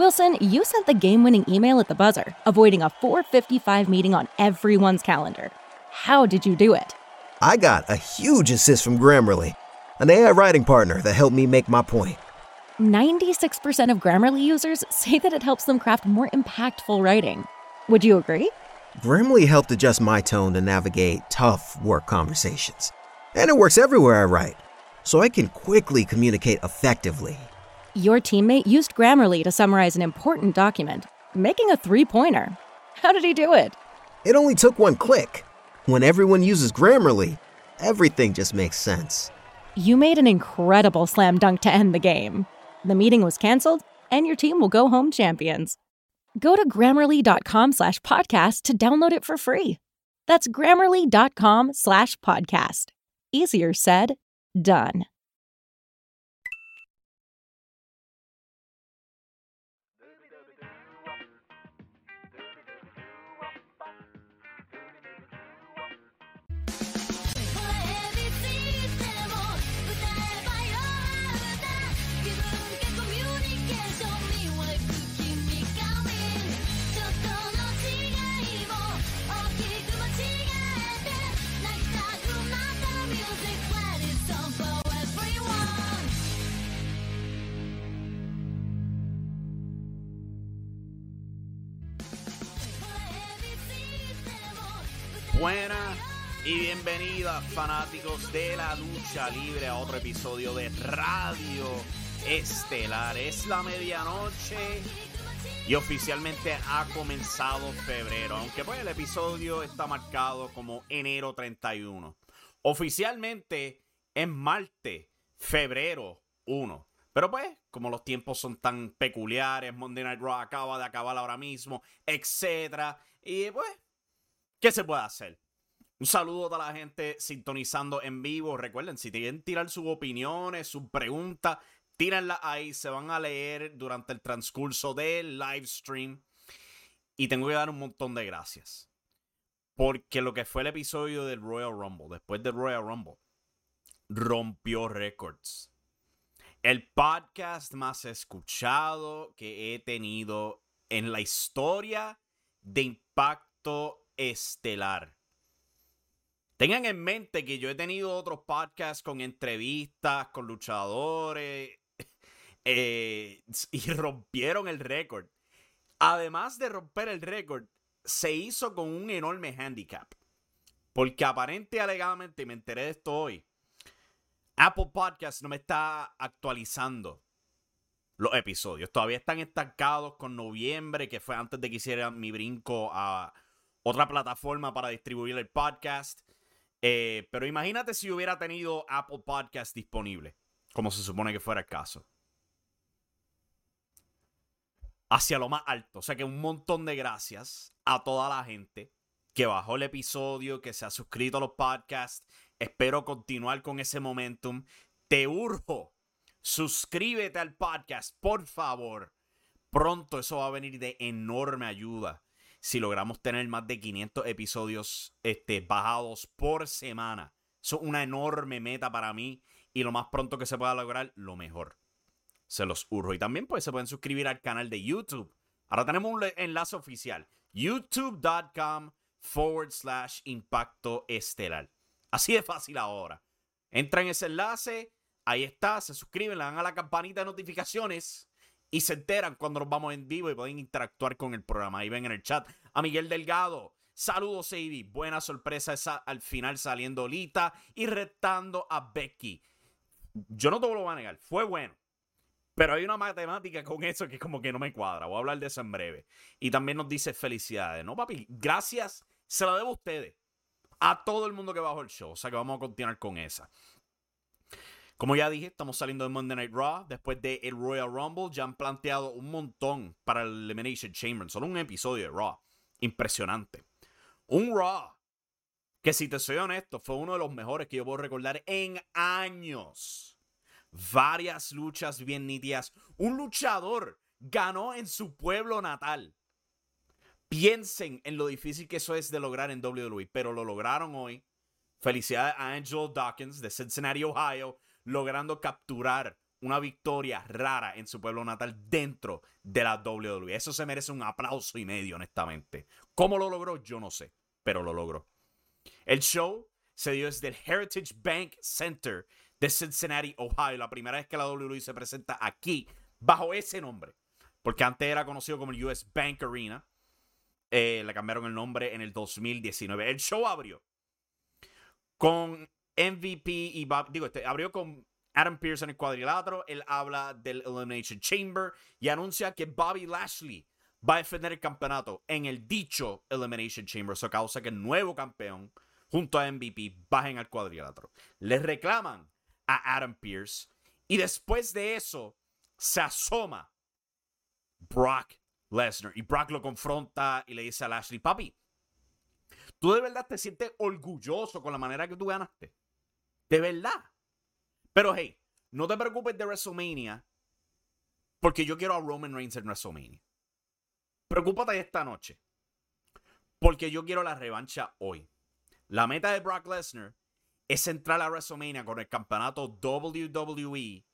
Wilson, you sent the game winning email at the buzzer, avoiding a 455 meeting on everyone's calendar. How did you do it? I got a huge assist from Grammarly, an AI writing partner that helped me make my point. 96% of Grammarly users say that it helps them craft more impactful writing. Would you agree? Grammarly helped adjust my tone to navigate tough work conversations. And it works everywhere I write, so I can quickly communicate effectively. Your teammate used Grammarly to summarize an important document, making a three pointer. How did he do it? It only took one click. When everyone uses Grammarly, everything just makes sense. You made an incredible slam dunk to end the game. The meeting was canceled, and your team will go home champions. Go to grammarly.com slash podcast to download it for free. That's grammarly.com slash podcast. Easier said, done. Buenas y bienvenidas fanáticos de la lucha libre a otro episodio de Radio Estelar. Es la medianoche y oficialmente ha comenzado febrero, aunque pues el episodio está marcado como enero 31. Oficialmente es martes, febrero 1. Pero pues, como los tiempos son tan peculiares, Monday Night Raw acaba de acabar ahora mismo, etcétera, y pues ¿Qué se puede hacer? Un saludo a toda la gente sintonizando en vivo. Recuerden, si quieren tirar sus opiniones, sus preguntas, tírenlas ahí. Se van a leer durante el transcurso del live stream. Y tengo que dar un montón de gracias. Porque lo que fue el episodio del Royal Rumble, después del Royal Rumble, rompió récords. El podcast más escuchado que he tenido en la historia de impacto estelar. Tengan en mente que yo he tenido otros podcasts con entrevistas, con luchadores, eh, y rompieron el récord. Además de romper el récord, se hizo con un enorme handicap. Porque aparente y alegadamente, me enteré de esto hoy, Apple Podcast no me está actualizando los episodios. Todavía están estancados con noviembre, que fue antes de que hiciera mi brinco a otra plataforma para distribuir el podcast. Eh, pero imagínate si hubiera tenido Apple Podcast disponible, como se supone que fuera el caso. Hacia lo más alto. O sea que un montón de gracias a toda la gente que bajó el episodio, que se ha suscrito a los podcasts. Espero continuar con ese momentum. Te urjo, suscríbete al podcast, por favor. Pronto eso va a venir de enorme ayuda si logramos tener más de 500 episodios este, bajados por semana. Eso es una enorme meta para mí y lo más pronto que se pueda lograr, lo mejor. Se los urjo. Y también pues se pueden suscribir al canal de YouTube. Ahora tenemos un enlace oficial. youtube.com forward slash impacto estelar. Así de fácil ahora. Entra en ese enlace, ahí está, se suscriben, le dan a la campanita de notificaciones y se enteran cuando nos vamos en vivo y pueden interactuar con el programa. Ahí ven en el chat a Miguel Delgado. Saludos, Sadie. Buena sorpresa esa al final saliendo Lita y retando a Becky. Yo no te lo voy a negar, fue bueno. Pero hay una matemática con eso que como que no me cuadra. Voy a hablar de eso en breve. Y también nos dice felicidades. No, papi, gracias. Se la debo a ustedes. A todo el mundo que bajó el show. O sea que vamos a continuar con esa. Como ya dije, estamos saliendo de Monday Night Raw. Después de el Royal Rumble, ya han planteado un montón para el Elimination Chamber. Solo un episodio de Raw. Impresionante. Un Raw que, si te soy honesto, fue uno de los mejores que yo puedo recordar en años. Varias luchas bien nítidas. Un luchador ganó en su pueblo natal. Piensen en lo difícil que eso es de lograr en WWE, pero lo lograron hoy. Felicidades a Angelo Dawkins de Cincinnati, Ohio, logrando capturar una victoria rara en su pueblo natal dentro de la WWE. Eso se merece un aplauso y medio, honestamente. ¿Cómo lo logró? Yo no sé, pero lo logró. El show se dio desde el Heritage Bank Center de Cincinnati, Ohio. La primera vez que la WWE se presenta aquí bajo ese nombre. Porque antes era conocido como el US Bank Arena. Eh, le cambiaron el nombre en el 2019. El show abrió con MVP y digo, este, abrió con Adam Pearce en el cuadrilátero. Él habla del Elimination Chamber y anuncia que Bobby Lashley va a defender el campeonato en el dicho Elimination Chamber. Eso causa que el nuevo campeón, junto a MVP, bajen al cuadrilátero. Le reclaman a Adam Pearce y después de eso se asoma Brock Lesnar y Brock lo confronta y le dice a Lashley, papi, tú de verdad te sientes orgulloso con la manera que tú ganaste. De verdad. Pero hey, no te preocupes de WrestleMania porque yo quiero a Roman Reigns en WrestleMania. Preocúpate esta noche porque yo quiero la revancha hoy. La meta de Brock Lesnar es entrar a WrestleMania con el campeonato WWE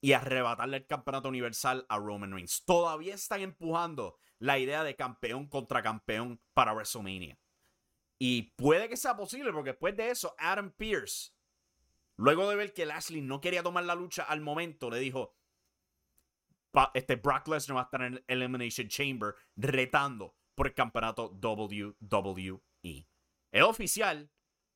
y arrebatarle el campeonato universal a Roman Reigns. Todavía están empujando la idea de campeón contra campeón para WrestleMania. Y puede que sea posible porque después de eso, Adam Pierce, luego de ver que Lashley no quería tomar la lucha al momento, le dijo, este Brock Lesnar va a estar en el Elimination Chamber retando por el campeonato WWE. Es oficial,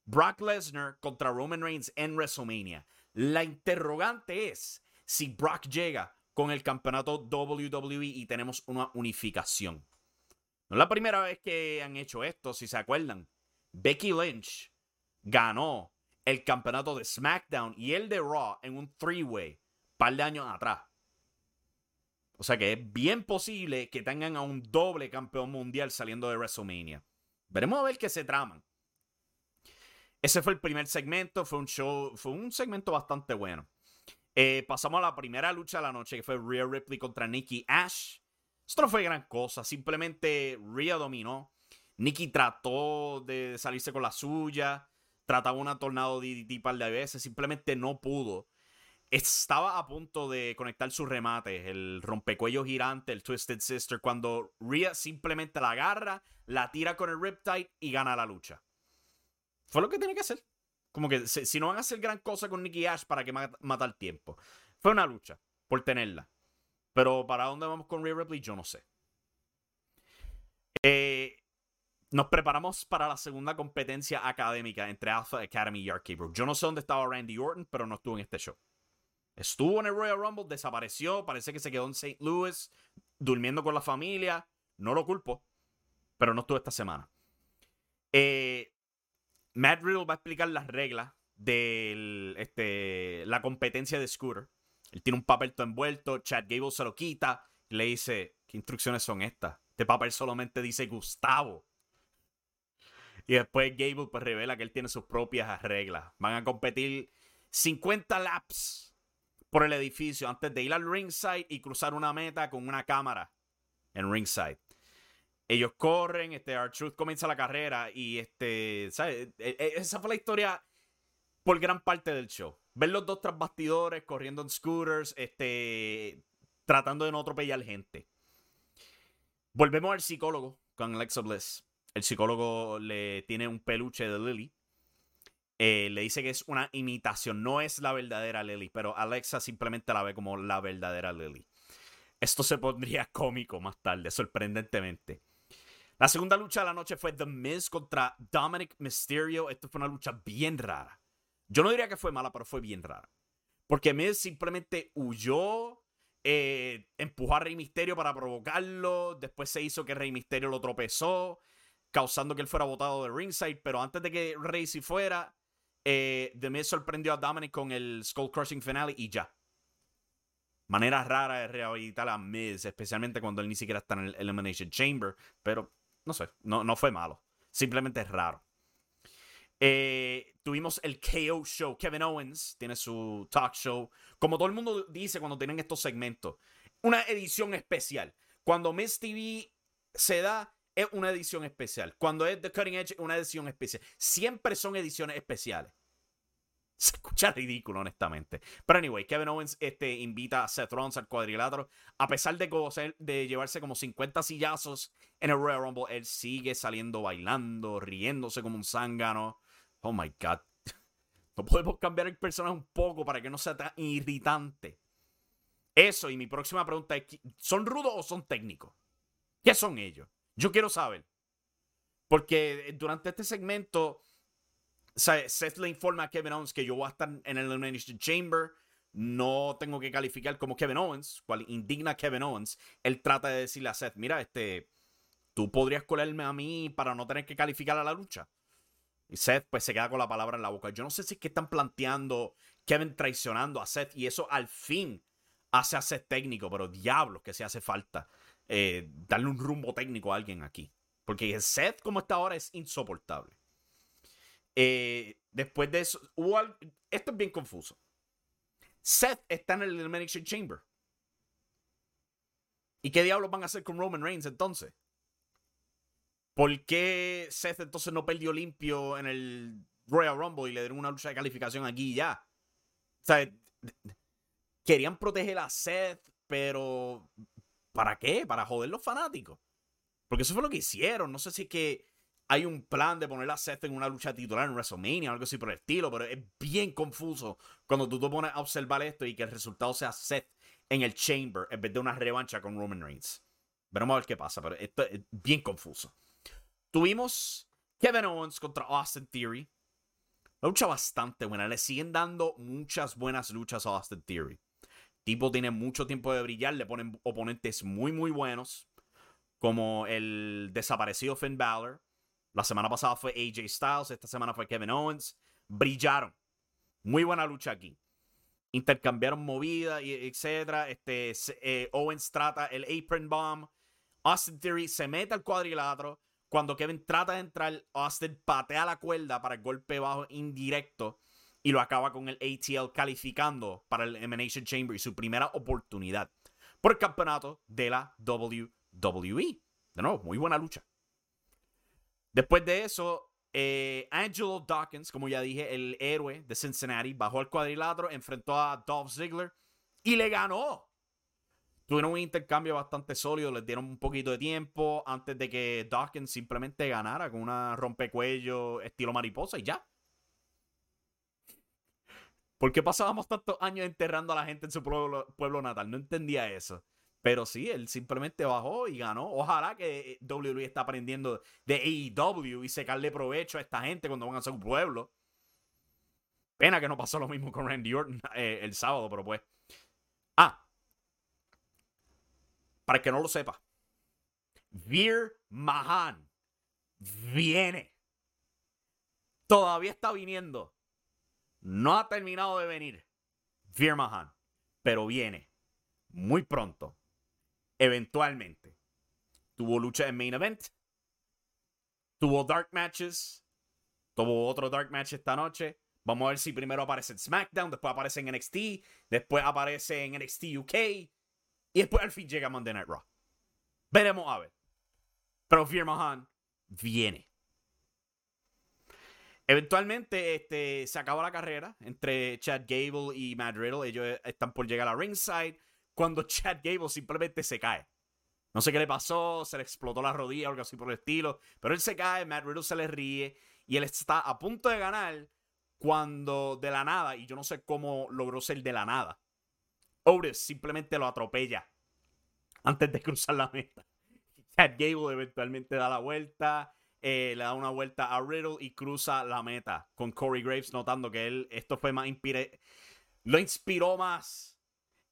Brock Lesnar contra Roman Reigns en WrestleMania. La interrogante es si Brock llega con el campeonato WWE y tenemos una unificación. No es la primera vez que han hecho esto, si se acuerdan. Becky Lynch ganó el campeonato de SmackDown y el de Raw en un three-way par de años atrás. O sea que es bien posible que tengan a un doble campeón mundial saliendo de WrestleMania. Veremos a ver qué se traman. Ese fue el primer segmento, fue un show, fue un segmento bastante bueno. Eh, pasamos a la primera lucha de la noche, que fue Rhea Ripley contra Nikki Ash. Esto no fue gran cosa, simplemente Rhea dominó. Nikki trató de salirse con la suya, trataba una tornado DDT par de veces, simplemente no pudo. Estaba a punto de conectar sus remates, el rompecuello girante, el Twisted Sister, cuando Rhea simplemente la agarra, la tira con el Riptide y gana la lucha. Fue lo que tenía que hacer. Como que si no van a hacer gran cosa con Nicky Ash, ¿para que matar tiempo? Fue una lucha por tenerla. Pero para dónde vamos con Rhea Ripley, yo no sé. Eh, nos preparamos para la segunda competencia académica entre Alpha Academy y Arcade Yo no sé dónde estaba Randy Orton, pero no estuvo en este show. Estuvo en el Royal Rumble, desapareció, parece que se quedó en St. Louis, durmiendo con la familia. No lo culpo, pero no estuvo esta semana. Eh, Matt Riddle va a explicar las reglas de este, la competencia de Scooter. Él tiene un papel todo envuelto, Chad Gable se lo quita le dice, ¿qué instrucciones son estas? Este papel solamente dice Gustavo. Y después Gable pues revela que él tiene sus propias reglas. Van a competir 50 laps por el edificio antes de ir al ringside y cruzar una meta con una cámara en ringside. Ellos corren, este, R-Truth comienza la carrera y este, ¿sabes? E, e, esa fue la historia por gran parte del show. Ver los dos tras bastidores corriendo en scooters, este, tratando de no atropellar gente. Volvemos al psicólogo con Alexa Bliss. El psicólogo le tiene un peluche de Lily. Eh, le dice que es una imitación, no es la verdadera Lily, pero Alexa simplemente la ve como la verdadera Lily. Esto se pondría cómico más tarde, sorprendentemente. La segunda lucha de la noche fue The Miz contra Dominic Mysterio. Esto fue una lucha bien rara. Yo no diría que fue mala, pero fue bien rara. Porque Miz simplemente huyó, eh, empujó a Rey Mysterio para provocarlo. Después se hizo que Rey Mysterio lo tropezó, causando que él fuera botado de ringside. Pero antes de que se fuera, eh, The Miz sorprendió a Dominic con el Skull Crushing finale y ya. Manera rara de rehabilitar a Miz, especialmente cuando él ni siquiera está en el Elimination Chamber. Pero no sé, no, no fue malo. Simplemente es raro. Eh, tuvimos el KO Show. Kevin Owens tiene su talk show. Como todo el mundo dice cuando tienen estos segmentos. Una edición especial. Cuando Miz TV se da, es una edición especial. Cuando es The Cutting Edge, una edición especial. Siempre son ediciones especiales. Se escucha ridículo, honestamente. Pero anyway, Kevin Owens este, invita a Seth Rollins al cuadrilátero. A pesar de, de llevarse como 50 sillazos en el Royal Rumble, él sigue saliendo bailando, riéndose como un zángano. Oh my God. No podemos cambiar el personaje un poco para que no sea tan irritante. Eso, y mi próxima pregunta es: ¿son rudos o son técnicos? ¿Qué son ellos? Yo quiero saber. Porque durante este segmento, Seth le informa a Kevin Owens que yo voy a estar en el Elimination Chamber. No tengo que calificar como Kevin Owens, cual indigna Kevin Owens. Él trata de decirle a Seth: Mira, este, tú podrías colarme a mí para no tener que calificar a la lucha. Y Seth pues se queda con la palabra en la boca. Yo no sé si es que están planteando Kevin traicionando a Seth y eso al fin hace a Seth técnico, pero diablos que se hace falta eh, darle un rumbo técnico a alguien aquí. Porque Seth como está ahora es insoportable. Eh, después de eso, esto es bien confuso. Seth está en el Elimination Chamber. ¿Y qué diablos van a hacer con Roman Reigns entonces? ¿Por qué Seth entonces no perdió limpio en el Royal Rumble y le dieron una lucha de calificación aquí y ya? O sea, querían proteger a Seth, pero ¿para qué? Para joder los fanáticos. Porque eso fue lo que hicieron. No sé si es que hay un plan de poner a Seth en una lucha titular en WrestleMania o algo así por el estilo, pero es bien confuso cuando tú te pones a observar esto y que el resultado sea Seth en el Chamber en vez de una revancha con Roman Reigns. Veremos a ver qué pasa, pero esto es bien confuso. Tuvimos Kevin Owens contra Austin Theory. lucha bastante buena. Le siguen dando muchas buenas luchas a Austin Theory. Tipo tiene mucho tiempo de brillar. Le ponen oponentes muy, muy buenos. Como el desaparecido Finn Balor. La semana pasada fue AJ Styles. Esta semana fue Kevin Owens. Brillaron. Muy buena lucha aquí. Intercambiaron movida, etc. Este, eh, Owens trata el apron bomb. Austin Theory se mete al cuadrilátero cuando Kevin trata de entrar, Austin patea la cuerda para el golpe bajo indirecto y lo acaba con el ATL calificando para el Emanation Chamber y su primera oportunidad por el campeonato de la WWE. De nuevo, muy buena lucha. Después de eso, eh, Angelo Dawkins, como ya dije, el héroe de Cincinnati, bajó al cuadrilátero, enfrentó a Dolph Ziggler y le ganó tuvieron un intercambio bastante sólido, les dieron un poquito de tiempo antes de que Dawkins simplemente ganara con una rompecuello estilo mariposa y ya. ¿Por qué pasábamos tantos años enterrando a la gente en su pueblo, natal? No entendía eso. Pero sí, él simplemente bajó y ganó. Ojalá que WWE está aprendiendo de AEW y sacarle provecho a esta gente cuando van a su pueblo. Pena que no pasó lo mismo con Randy Orton eh, el sábado, pero pues. Ah, para el que no lo sepa, Veer Mahan viene. Todavía está viniendo. No ha terminado de venir. Veer Mahan. Pero viene. Muy pronto. Eventualmente. Tuvo lucha en Main Event. Tuvo Dark Matches. Tuvo otro Dark Match esta noche. Vamos a ver si primero aparece en SmackDown, después aparece en NXT, después aparece en NXT UK, y después al fin llega Monday Night Raw. Veremos a ver. Pero Fear viene. Eventualmente este, se acaba la carrera entre Chad Gable y Matt Riddle. Ellos están por llegar a ringside cuando Chad Gable simplemente se cae. No sé qué le pasó, se le explotó la rodilla o algo así por el estilo. Pero él se cae, Matt Riddle se le ríe y él está a punto de ganar cuando de la nada, y yo no sé cómo logró ser de la nada, Otis simplemente lo atropella antes de cruzar la meta. Chad Gable eventualmente da la vuelta, eh, le da una vuelta a Riddle y cruza la meta con Corey Graves, notando que él, esto fue más lo inspiró más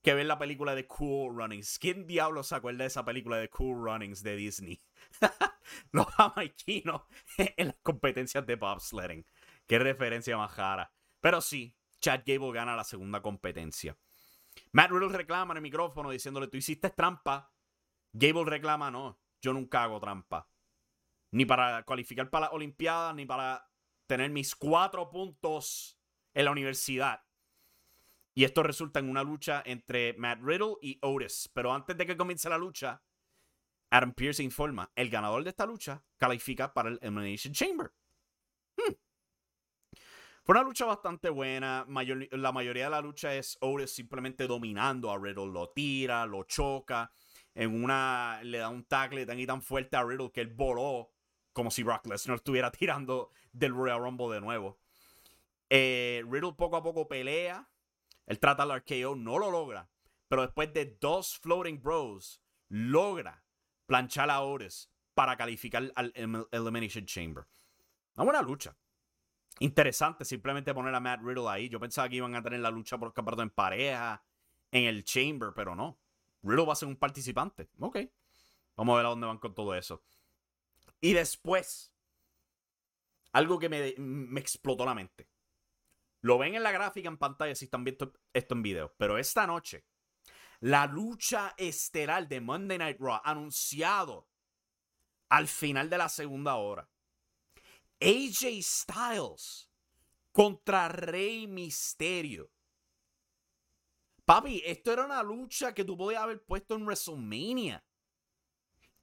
que ver la película de Cool Runnings. ¿Quién diablos se acuerda de esa película de Cool Runnings de Disney? Los jamaiquinos en las competencias de bobsledding. Qué referencia más jara. Pero sí, Chad Gable gana la segunda competencia. Matt Riddle reclama en el micrófono diciéndole, tú hiciste trampa. Gable reclama, no, yo nunca hago trampa. Ni para cualificar para la Olimpiada, ni para tener mis cuatro puntos en la universidad. Y esto resulta en una lucha entre Matt Riddle y Otis. Pero antes de que comience la lucha, Adam Pearce informa, el ganador de esta lucha califica para el Elimination Chamber. Hmm. Fue una lucha bastante buena. la mayoría de la lucha es Otis simplemente dominando a Riddle. Lo tira, lo choca. En una le da un tackle tan y tan fuerte a Riddle que él voló como si Brock Lesnar estuviera tirando del Royal Rumble de nuevo. Eh, Riddle poco a poco pelea. Él trata al RKO, no lo logra. Pero después de dos Floating Bros, logra planchar a Otis para calificar al Elimination Chamber. Una buena lucha. Interesante simplemente poner a Matt Riddle ahí. Yo pensaba que iban a tener la lucha por campeonato en pareja, en el Chamber, pero no. Riddle va a ser un participante. Ok. Vamos a ver a dónde van con todo eso. Y después, algo que me, me explotó la mente. Lo ven en la gráfica en pantalla si están viendo esto en video. Pero esta noche, la lucha estelar de Monday Night Raw anunciado al final de la segunda hora. AJ Styles contra Rey Misterio. Papi, esto era una lucha que tú podías haber puesto en WrestleMania.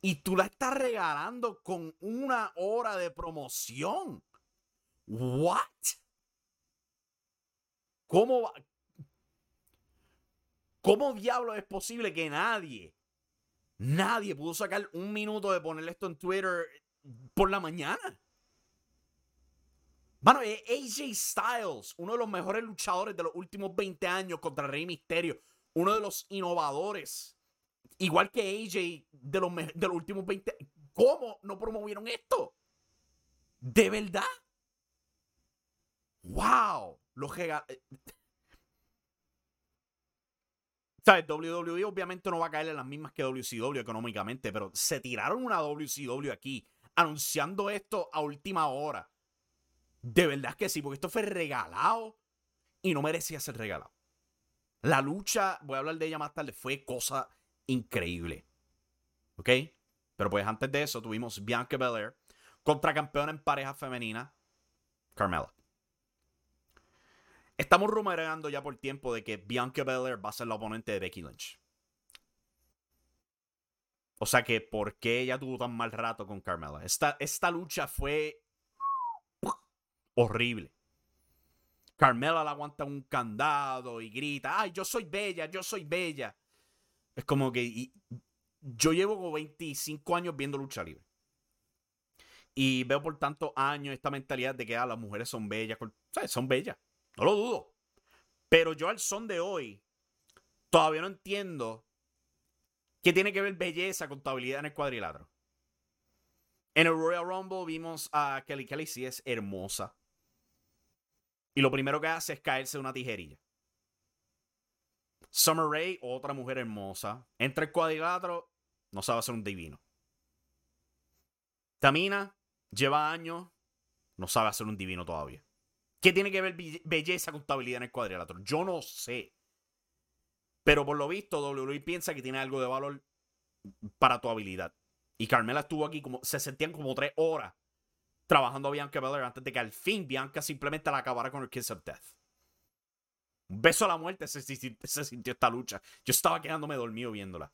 Y tú la estás regalando con una hora de promoción. What? ¿Cómo va? ¿Cómo diablo es posible que nadie, nadie pudo sacar un minuto de ponerle esto en Twitter por la mañana? Bueno, AJ Styles, uno de los mejores luchadores de los últimos 20 años contra Rey Misterio, uno de los innovadores, igual que AJ de los, de los últimos 20 ¿Cómo no promovieron esto? ¿De verdad? ¡Wow! Los eh, ¿Sabes? WWE obviamente no va a caer en las mismas que WCW económicamente, pero se tiraron una WCW aquí anunciando esto a última hora. De verdad que sí, porque esto fue regalado y no merecía ser regalado. La lucha, voy a hablar de ella más tarde, fue cosa increíble. ¿Ok? Pero pues antes de eso tuvimos Bianca Belair contra campeona en pareja femenina, Carmela. Estamos rumoreando ya por tiempo de que Bianca Belair va a ser la oponente de Becky Lynch. O sea que, ¿por qué ella tuvo tan mal rato con Carmela? Esta, esta lucha fue horrible. Carmela la aguanta un candado y grita, ay, yo soy bella, yo soy bella. Es como que yo llevo como 25 años viendo lucha libre. Y veo por tanto años esta mentalidad de que ah, las mujeres son bellas. Son bellas. No lo dudo. Pero yo al son de hoy todavía no entiendo qué tiene que ver belleza con tu habilidad en el cuadrilátero. En el Royal Rumble vimos a Kelly Kelly, sí es hermosa. Y lo primero que hace es caerse una tijerilla. Summer Rae, otra mujer hermosa. Entra el cuadrilátero, no sabe hacer un divino. Tamina, lleva años, no sabe hacer un divino todavía. ¿Qué tiene que ver belleza con estabilidad en el cuadrilátero? Yo no sé. Pero por lo visto, WWE piensa que tiene algo de valor para tu habilidad. Y Carmela estuvo aquí como. Se sentían como tres horas trabajando a Bianca Belair antes de que al fin Bianca simplemente la acabara con el Kiss of Death. Un beso a la muerte se, sintió esta lucha. Yo estaba quedándome dormido viéndola.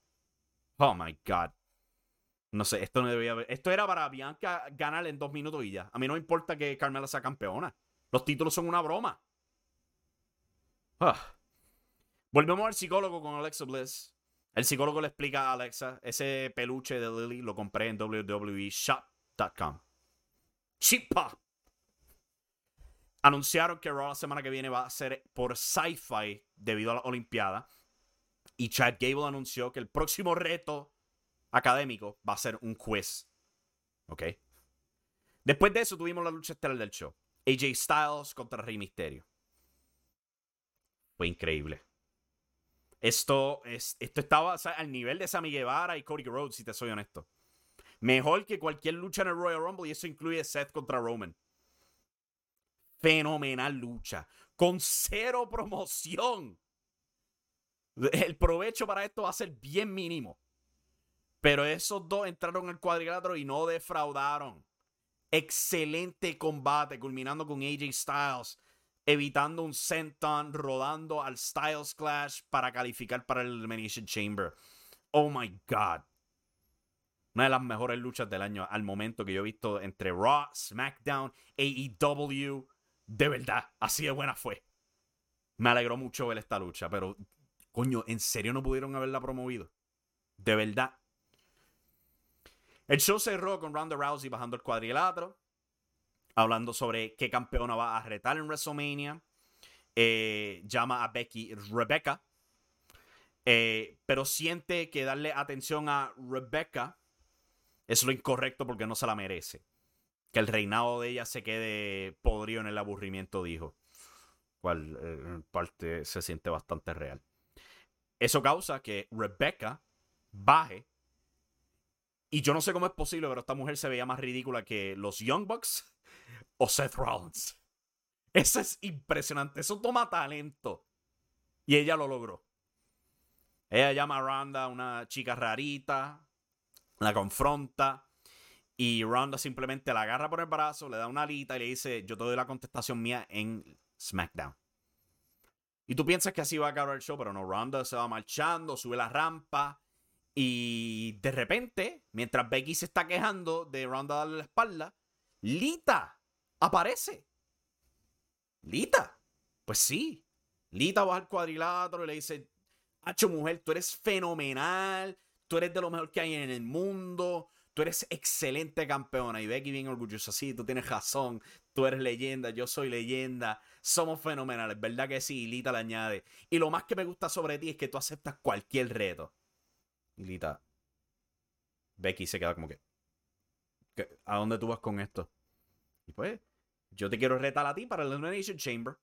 Oh my God. No sé, esto no debía haber. Esto era para Bianca ganar en dos minutos y ya. A mí no importa que Carmela sea campeona. Los títulos son una broma. Ah. Volvemos al psicólogo con Alexa Bliss. El psicólogo le explica a Alexa, ese peluche de Lily lo compré en www.shop.com. Chipa. Anunciaron que Raw la semana que viene va a ser por sci-fi debido a la Olimpiada. Y Chad Gable anunció que el próximo reto académico va a ser un quiz. ¿Ok? Después de eso tuvimos la lucha estelar del show. AJ Styles contra Rey Misterio. Fue increíble. Esto, es, esto estaba al nivel de Sammy Guevara y Cody Rhodes, si te soy honesto. Mejor que cualquier lucha en el Royal Rumble y eso incluye Seth contra Roman. Fenomenal lucha, con cero promoción. El provecho para esto va a ser bien mínimo. Pero esos dos entraron al cuadrilátero y no defraudaron. Excelente combate, culminando con AJ Styles, evitando un senton, rodando al Styles Clash para calificar para el Elimination Chamber. Oh my God. Una de las mejores luchas del año al momento que yo he visto entre Raw, SmackDown, AEW. De verdad, así de buena fue. Me alegró mucho ver esta lucha, pero coño, ¿en serio no pudieron haberla promovido? De verdad. El show cerró con Ronda Rousey bajando el cuadrilátero, hablando sobre qué campeona va a retar en WrestleMania. Eh, llama a Becky Rebecca, eh, pero siente que darle atención a Rebecca es lo incorrecto porque no se la merece. Que el reinado de ella se quede podrido en el aburrimiento, dijo. Cual eh, en parte se siente bastante real. Eso causa que Rebecca baje. Y yo no sé cómo es posible, pero esta mujer se veía más ridícula que los Young Bucks o Seth Rollins. Eso es impresionante. Eso toma talento. Y ella lo logró. Ella llama a Ronda una chica rarita, la confronta y Ronda simplemente la agarra por el brazo, le da una alita y le dice, yo te doy la contestación mía en SmackDown. Y tú piensas que así va a acabar el show, pero no, Ronda se va marchando, sube la rampa y de repente, mientras Becky se está quejando de Ronda darle la espalda, Lita aparece. Lita. Pues sí. Lita va al cuadrilátero y le dice, Hacho mujer, tú eres fenomenal tú eres de lo mejor que hay en el mundo, tú eres excelente campeona. Y Becky bien orgullosa, sí, tú tienes razón, tú eres leyenda, yo soy leyenda, somos fenomenales, ¿verdad que sí? Y Lita le añade. Y lo más que me gusta sobre ti es que tú aceptas cualquier reto. Y Lita, Becky se queda como que, ¿a dónde tú vas con esto? Y pues, yo te quiero retar a ti para el Elimination Chamber.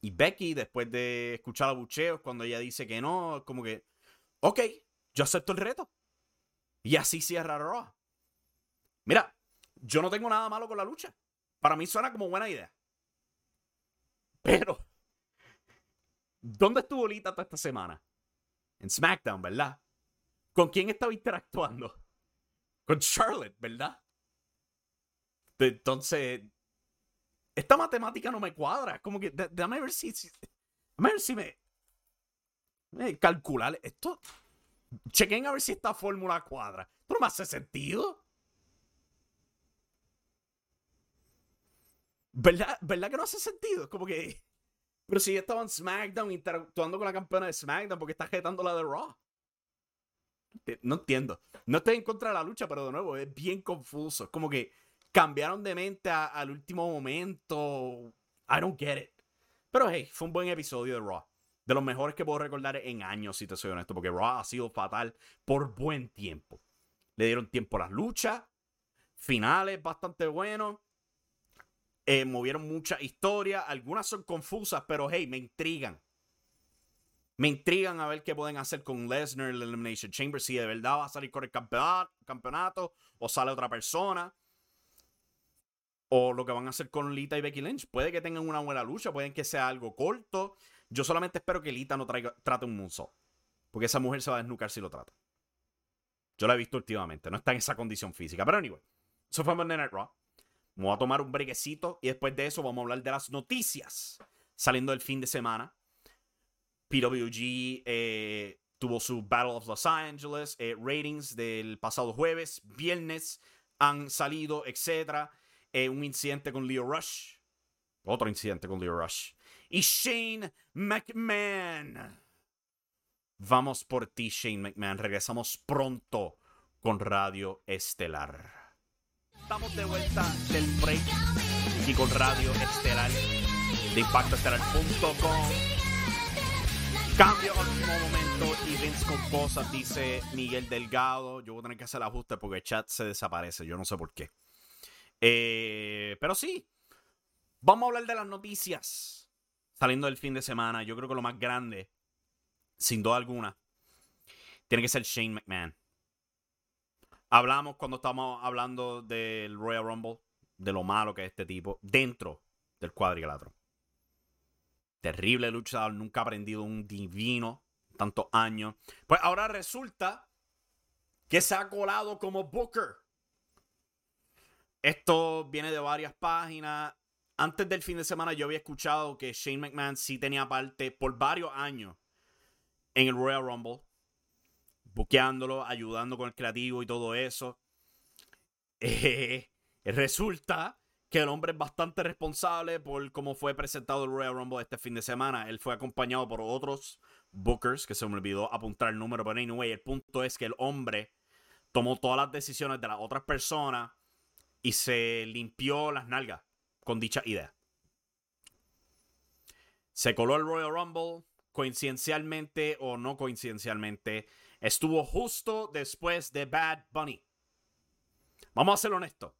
Y Becky, después de escuchar a bucheos, cuando ella dice que no, como que, ok, yo acepto el reto. Y así cierra Raw. Mira, yo no tengo nada malo con la lucha. Para mí suena como buena idea. Pero, ¿dónde estuvo Lita toda esta semana? En SmackDown, ¿verdad? ¿Con quién estaba interactuando? Con Charlotte, ¿verdad? Entonces, esta matemática no me cuadra. Como que, déjame ver si, déjame ver si me, me calcular esto. Chequen a ver si esta fórmula cuadra. ¿Esto no me hace sentido? ¿Verdad, ¿Verdad que no hace sentido? Como que. Pero si estaba en SmackDown interactuando con la campeona de SmackDown, ¿por qué está jetando la de Raw? No entiendo. No estoy en contra de la lucha, pero de nuevo, es bien confuso. Es como que cambiaron de mente al último momento. I don't get it. Pero hey, fue un buen episodio de Raw de los mejores que puedo recordar en años, si te soy honesto, porque Raw ha sido fatal por buen tiempo. Le dieron tiempo a las luchas, finales bastante buenos, eh, movieron mucha historia, algunas son confusas, pero hey, me intrigan. Me intrigan a ver qué pueden hacer con Lesnar en el Elimination Chamber, si de verdad va a salir con el campeonato, o sale otra persona. O lo que van a hacer con Lita y Becky Lynch. Puede que tengan una buena lucha, pueden que sea algo corto. Yo solamente espero que Lita no traiga, trate un moonsault. Porque esa mujer se va a desnucar si lo trata. Yo la he visto últimamente. No está en esa condición física. Pero anyway. Eso fue Monday Night Raw. Vamos a tomar un brequecito y después de eso vamos a hablar de las noticias saliendo del fin de semana. PWG eh, tuvo su Battle of Los Angeles, eh, ratings del pasado jueves, viernes han salido, etc. Eh, un incidente con Leo Rush. Otro incidente con Leo Rush y Shane McMahon. Vamos por ti, Shane McMahon. Regresamos pronto con Radio Estelar. Estamos de vuelta del break y con Radio Estelar de impactoestelar.com. Cambio último momento y Vince con cosas, dice Miguel Delgado. Yo voy a tener que hacer el ajuste porque el chat se desaparece. Yo no sé por qué. Eh, pero sí, vamos a hablar de las noticias saliendo del fin de semana, yo creo que lo más grande, sin duda alguna, tiene que ser Shane McMahon. Hablamos cuando estábamos hablando del Royal Rumble, de lo malo que es este tipo, dentro del cuadrilátero. Terrible luchador, nunca ha aprendido un divino tantos años. Pues ahora resulta que se ha colado como Booker. Esto viene de varias páginas. Antes del fin de semana yo había escuchado que Shane McMahon sí tenía parte por varios años en el Royal Rumble. Buqueándolo, ayudando con el creativo y todo eso. Eh, resulta que el hombre es bastante responsable por cómo fue presentado el Royal Rumble este fin de semana. Él fue acompañado por otros bookers, que se me olvidó apuntar el número, pero anyway, el punto es que el hombre tomó todas las decisiones de las otras personas y se limpió las nalgas con dicha idea. Se coló el Royal Rumble, coincidencialmente o no coincidencialmente, estuvo justo después de Bad Bunny. Vamos a ser honestos.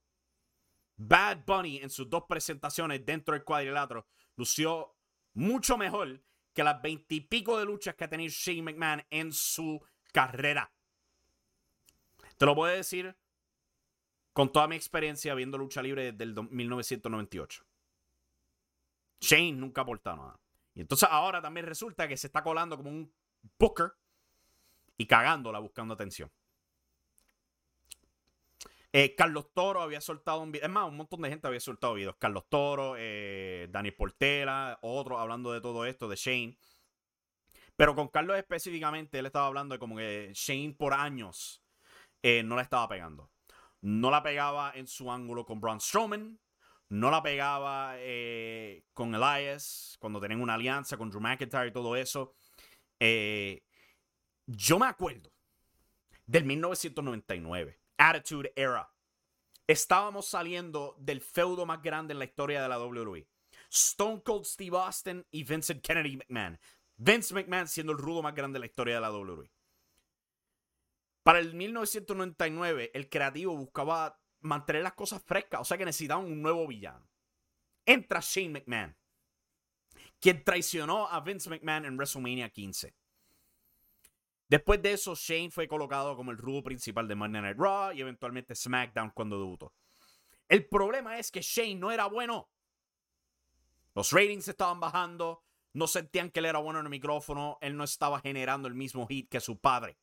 Bad Bunny en sus dos presentaciones dentro del cuadrilátero lució mucho mejor que las veintipico de luchas que ha tenido Shane McMahon en su carrera. Te lo a decir con toda mi experiencia viendo lucha libre desde el 1998. Shane nunca ha aportado nada. Y entonces ahora también resulta que se está colando como un booker y cagándola buscando atención. Eh, Carlos Toro había soltado un video. Es más, un montón de gente había soltado videos. Carlos Toro, eh, Dani Portela, otros hablando de todo esto, de Shane. Pero con Carlos específicamente, él estaba hablando de como que Shane por años eh, no la estaba pegando. No la pegaba en su ángulo con Braun Strowman. No la pegaba con Elias cuando tenían una alianza con Drew McIntyre y todo eso. yo me acuerdo del 1999 Attitude Era. Estábamos saliendo del feudo más grande en la historia de la WWE. Stone Cold Steve Austin y Vincent Kennedy McMahon. Vince McMahon siendo el rudo más grande de la historia de la WWE. Para el 1999, el creativo buscaba mantener las cosas frescas, o sea que necesitaban un nuevo villano. Entra Shane McMahon, quien traicionó a Vince McMahon en WrestleMania 15. Después de eso, Shane fue colocado como el rudo principal de Monday Night Raw y eventualmente SmackDown cuando debutó. El problema es que Shane no era bueno. Los ratings estaban bajando, no sentían que él era bueno en el micrófono, él no estaba generando el mismo hit que su padre.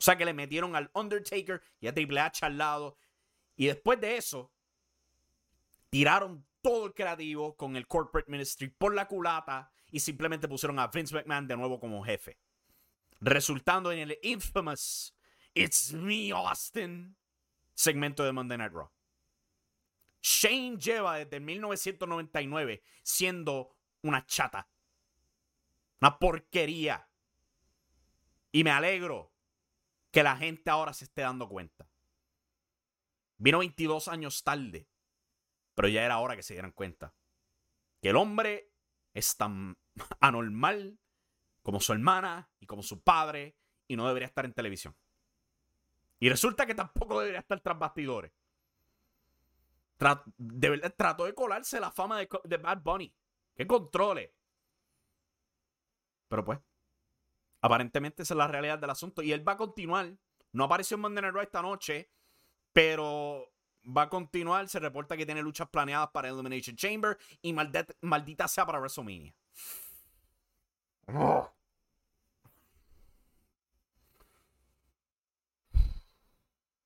O sea que le metieron al Undertaker y a Triple H al lado. Y después de eso, tiraron todo el creativo con el corporate ministry por la culata y simplemente pusieron a Vince McMahon de nuevo como jefe resultando en el infamous It's Me Austin segmento de Monday Night Raw. Shane lleva desde 1999 siendo una chata, una porquería. Y me alegro que la gente ahora se esté dando cuenta. Vino 22 años tarde, pero ya era hora que se dieran cuenta que el hombre es tan anormal como su hermana y como su padre y no debería estar en televisión. Y resulta que tampoco debería estar tras bastidores. de verdad, trató de colarse la fama de, Bad Bunny. Que controle. Pero pues, aparentemente esa es la realidad del asunto. Y él va a continuar. No apareció en Monday Night esta noche, pero va a continuar. Se reporta que tiene luchas planeadas para Elimination Chamber y maldita sea para WrestleMania.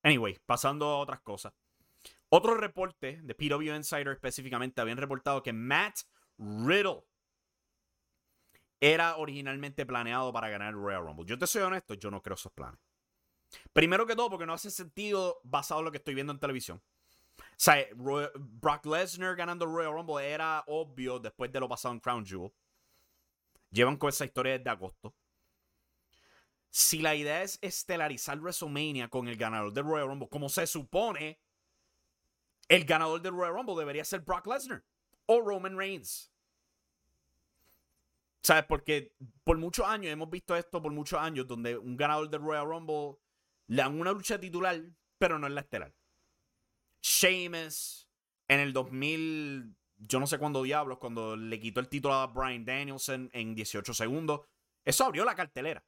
Anyway, pasando a otras cosas. Otro reporte de PW Insider específicamente habían reportado que Matt Riddle era originalmente planeado para ganar el Royal Rumble. Yo te soy honesto, yo no creo esos planes. Primero que todo, porque no hace sentido basado en lo que estoy viendo en televisión. O sea, Brock Lesnar ganando el Royal Rumble era obvio después de lo pasado en Crown Jewel. Llevan con esa historia desde agosto. Si la idea es estelarizar WrestleMania con el ganador del Royal Rumble, como se supone, el ganador del Royal Rumble debería ser Brock Lesnar o Roman Reigns. ¿Sabes? Porque por muchos años, hemos visto esto por muchos años, donde un ganador del Royal Rumble le dan una lucha titular, pero no es la estelar. Sheamus en el 2000 yo no sé cuándo diablos, cuando le quitó el título a Brian Danielson en 18 segundos. Eso abrió la cartelera.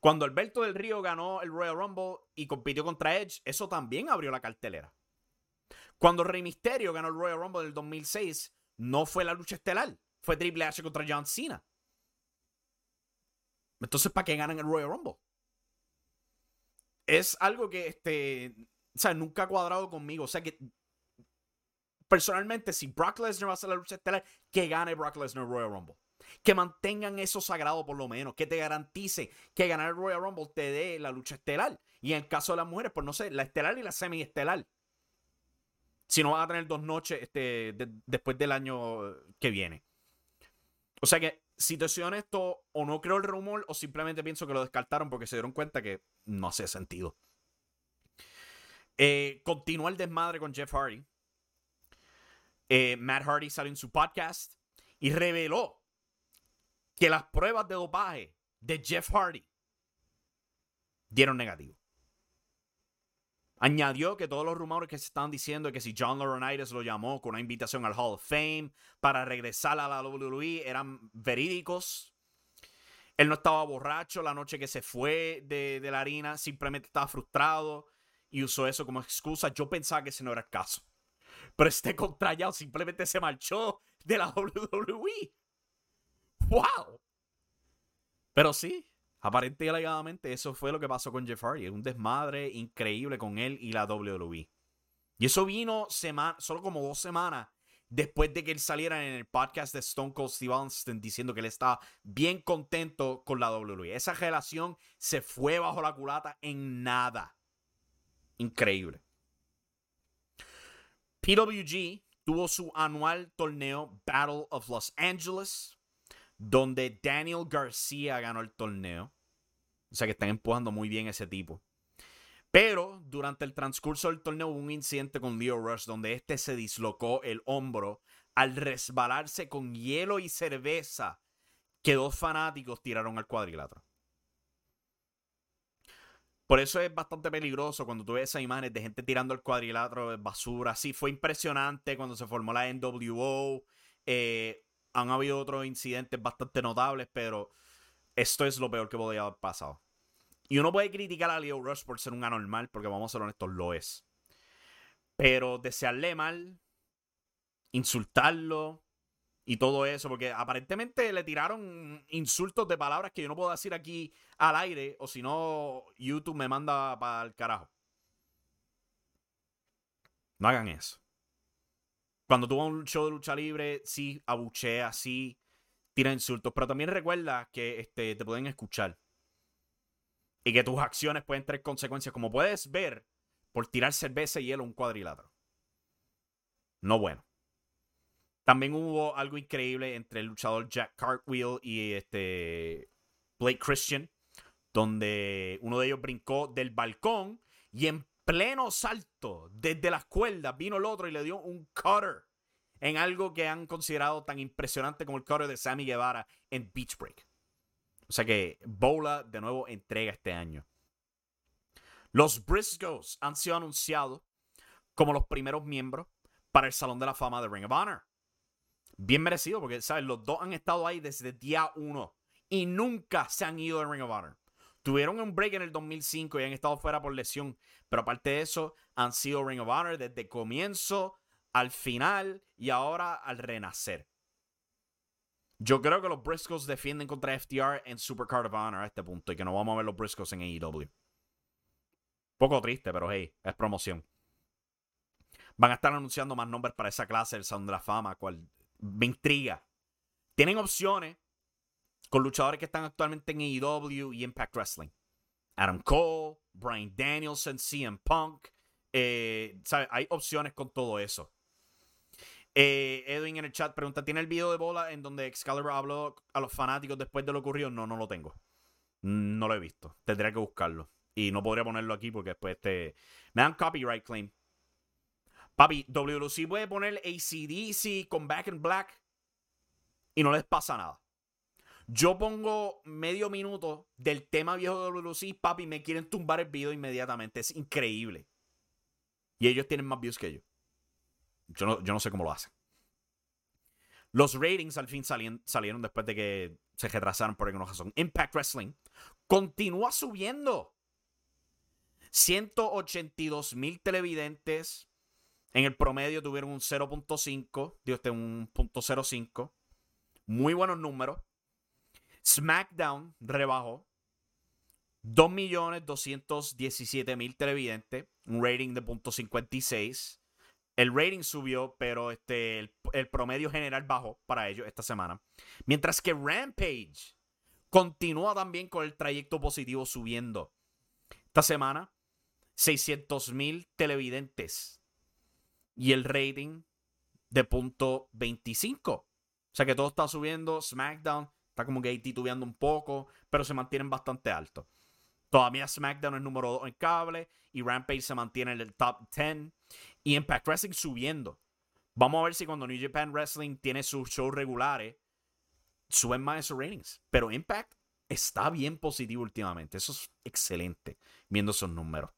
Cuando Alberto del Río ganó el Royal Rumble y compitió contra Edge, eso también abrió la cartelera. Cuando Rey Mysterio ganó el Royal Rumble del 2006, no fue la lucha estelar, fue Triple H contra John Cena. Entonces, ¿para qué ganan el Royal Rumble? Es algo que, este, o sea, nunca ha cuadrado conmigo. O sea, que personalmente, si Brock Lesnar va a ser la lucha estelar, que gane Brock Lesnar el Royal Rumble. Que mantengan eso sagrado por lo menos. Que te garantice que ganar el Royal Rumble te dé la lucha estelar. Y en el caso de las mujeres, pues no sé, la estelar y la semi-estelar. Si no van a tener dos noches este, después del año que viene. O sea que, si te soy honesto, o no creo el rumor, o simplemente pienso que lo descartaron porque se dieron cuenta que no hace sentido. Eh, continúa el desmadre con Jeff Hardy. Eh, Matt Hardy salió en su podcast y reveló que las pruebas de dopaje de Jeff Hardy dieron negativo. Añadió que todos los rumores que se estaban diciendo que si John Laurinaitis lo llamó con una invitación al Hall of Fame para regresar a la WWE eran verídicos. Él no estaba borracho la noche que se fue de, de la harina, simplemente estaba frustrado y usó eso como excusa. Yo pensaba que ese no era el caso. Pero este contrallado simplemente se marchó de la WWE. ¡Wow! Pero sí, aparentemente y alegadamente eso fue lo que pasó con Jeff Hardy. Un desmadre increíble con él y la WWE. Y eso vino solo como dos semanas después de que él saliera en el podcast de Stone Cold Steve Austin diciendo que él estaba bien contento con la WWE. Esa relación se fue bajo la culata en nada. Increíble. PWG tuvo su anual torneo Battle of Los Angeles donde Daniel García ganó el torneo. O sea que están empujando muy bien ese tipo. Pero durante el transcurso del torneo hubo un incidente con Leo Rush donde este se dislocó el hombro al resbalarse con hielo y cerveza que dos fanáticos tiraron al cuadrilátero. Por eso es bastante peligroso cuando tú ves esas imágenes de gente tirando el cuadrilátero de basura. Sí, fue impresionante cuando se formó la NWO. Eh, han habido otros incidentes bastante notables, pero esto es lo peor que podría haber pasado. Y uno puede criticar a Leo Rush por ser un anormal, porque vamos a ser honestos, lo es. Pero desearle mal, insultarlo y todo eso, porque aparentemente le tiraron insultos de palabras que yo no puedo decir aquí al aire, o si no, YouTube me manda para el carajo. No hagan eso. Cuando tú vas a un show de lucha libre, sí abuchea, sí tira insultos, pero también recuerda que este, te pueden escuchar y que tus acciones pueden tener consecuencias, como puedes ver por tirar cerveza y hielo a un cuadrilátero. No bueno. También hubo algo increíble entre el luchador Jack Cartwheel y este Blake Christian, donde uno de ellos brincó del balcón y en pleno salto desde las cuerdas vino el otro y le dio un cutter en algo que han considerado tan impresionante como el cutter de Sammy Guevara en Beach Break. O sea que Bola de nuevo entrega este año. Los Briscoes han sido anunciados como los primeros miembros para el Salón de la Fama de Ring of Honor. Bien merecido porque, ¿sabes? Los dos han estado ahí desde día uno y nunca se han ido de Ring of Honor. Tuvieron un break en el 2005 y han estado fuera por lesión. Pero aparte de eso, han sido Ring of Honor desde comienzo al final y ahora al renacer. Yo creo que los Briscoes defienden contra FTR en Supercard of Honor a este punto y que no vamos a ver los Briscoes en AEW. Poco triste, pero hey, es promoción. Van a estar anunciando más nombres para esa clase del Sound de la Fama, cual me intriga. Tienen opciones, con luchadores que están actualmente en AEW y Impact Wrestling. Adam Cole, Brian Danielson, CM Punk. Eh, Hay opciones con todo eso. Eh, Edwin en el chat pregunta: ¿Tiene el video de bola en donde Excalibur habló a los fanáticos después de lo ocurrido? No, no lo tengo. No lo he visto. Tendría que buscarlo. Y no podría ponerlo aquí porque después este, me dan copyright claim. Papi, WLC puede poner ACDC con Back in Black y no les pasa nada. Yo pongo medio minuto del tema viejo de WC, papi, me quieren tumbar el video inmediatamente. Es increíble. Y ellos tienen más views que yo. Yo no, yo no sé cómo lo hacen. Los ratings al fin salieron, después de que se retrasaron por alguna razón. Impact Wrestling continúa subiendo. 182 mil televidentes En el promedio tuvieron un 0.5, digo, este un punto 0.5. Muy buenos números. SmackDown rebajó 2.217.000 televidentes, un rating de .56. El rating subió, pero este, el, promedio general bajó para ellos esta semana. Mientras que Rampage continúa también con el trayecto positivo subiendo. Esta semana, 600.000 televidentes y el rating de punto 25. O sea que todo está subiendo. SmackDown está como que ahí titubeando un poco, pero se mantienen bastante altos. Todavía SmackDown es número 2 en cable y Rampage se mantiene en el top 10 y Impact Wrestling subiendo. Vamos a ver si cuando New Japan Wrestling tiene sus shows regulares suben más esos ratings. Pero Impact está bien positivo últimamente. Eso es excelente viendo esos números.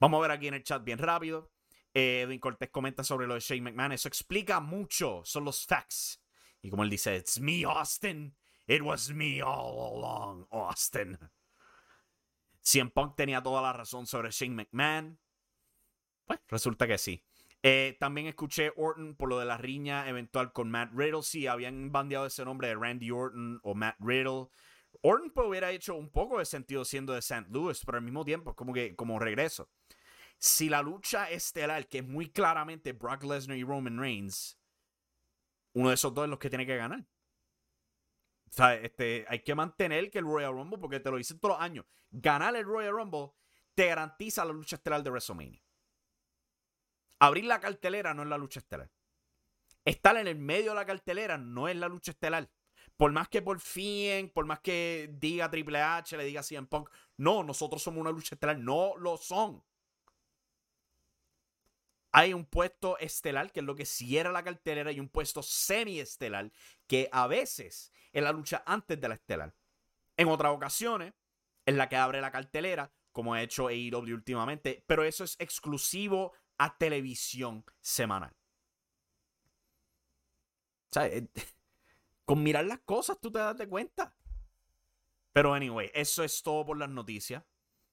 Vamos a ver aquí en el chat bien rápido. Edwin Cortés comenta sobre lo de Shane McMahon. Eso explica mucho. Son los facts. Y como él dice, It's me, Austin. It was me all along, Austin. CM Punk tenía toda la razón sobre Shane McMahon. Pues resulta que sí. Eh, también escuché Orton por lo de la riña eventual con Matt Riddle. Sí, habían bandeado ese nombre de Randy Orton o Matt Riddle. Orton pues, hubiera hecho un poco de sentido siendo de St. Louis, pero al mismo tiempo, como que como regreso. Si la lucha estelar, que es muy claramente Brock Lesnar y Roman Reigns, uno de esos dos es los que tiene que ganar. O sea, este, hay que mantener que el Royal Rumble, porque te lo dicen todos los años, ganar el Royal Rumble te garantiza la lucha estelar de WrestleMania. Abrir la cartelera no es la lucha estelar. Estar en el medio de la cartelera no es la lucha estelar. Por más que por fin, por más que diga Triple H, le diga CM Punk, no, nosotros somos una lucha estelar. No lo son. Hay un puesto estelar, que es lo que cierra la cartelera, y un puesto semi-estelar, que a veces es la lucha antes de la estelar. En otras ocasiones, es la que abre la cartelera, como ha hecho AEW últimamente, pero eso es exclusivo a televisión semanal. O eh, con mirar las cosas tú te das de cuenta. Pero anyway, eso es todo por las noticias.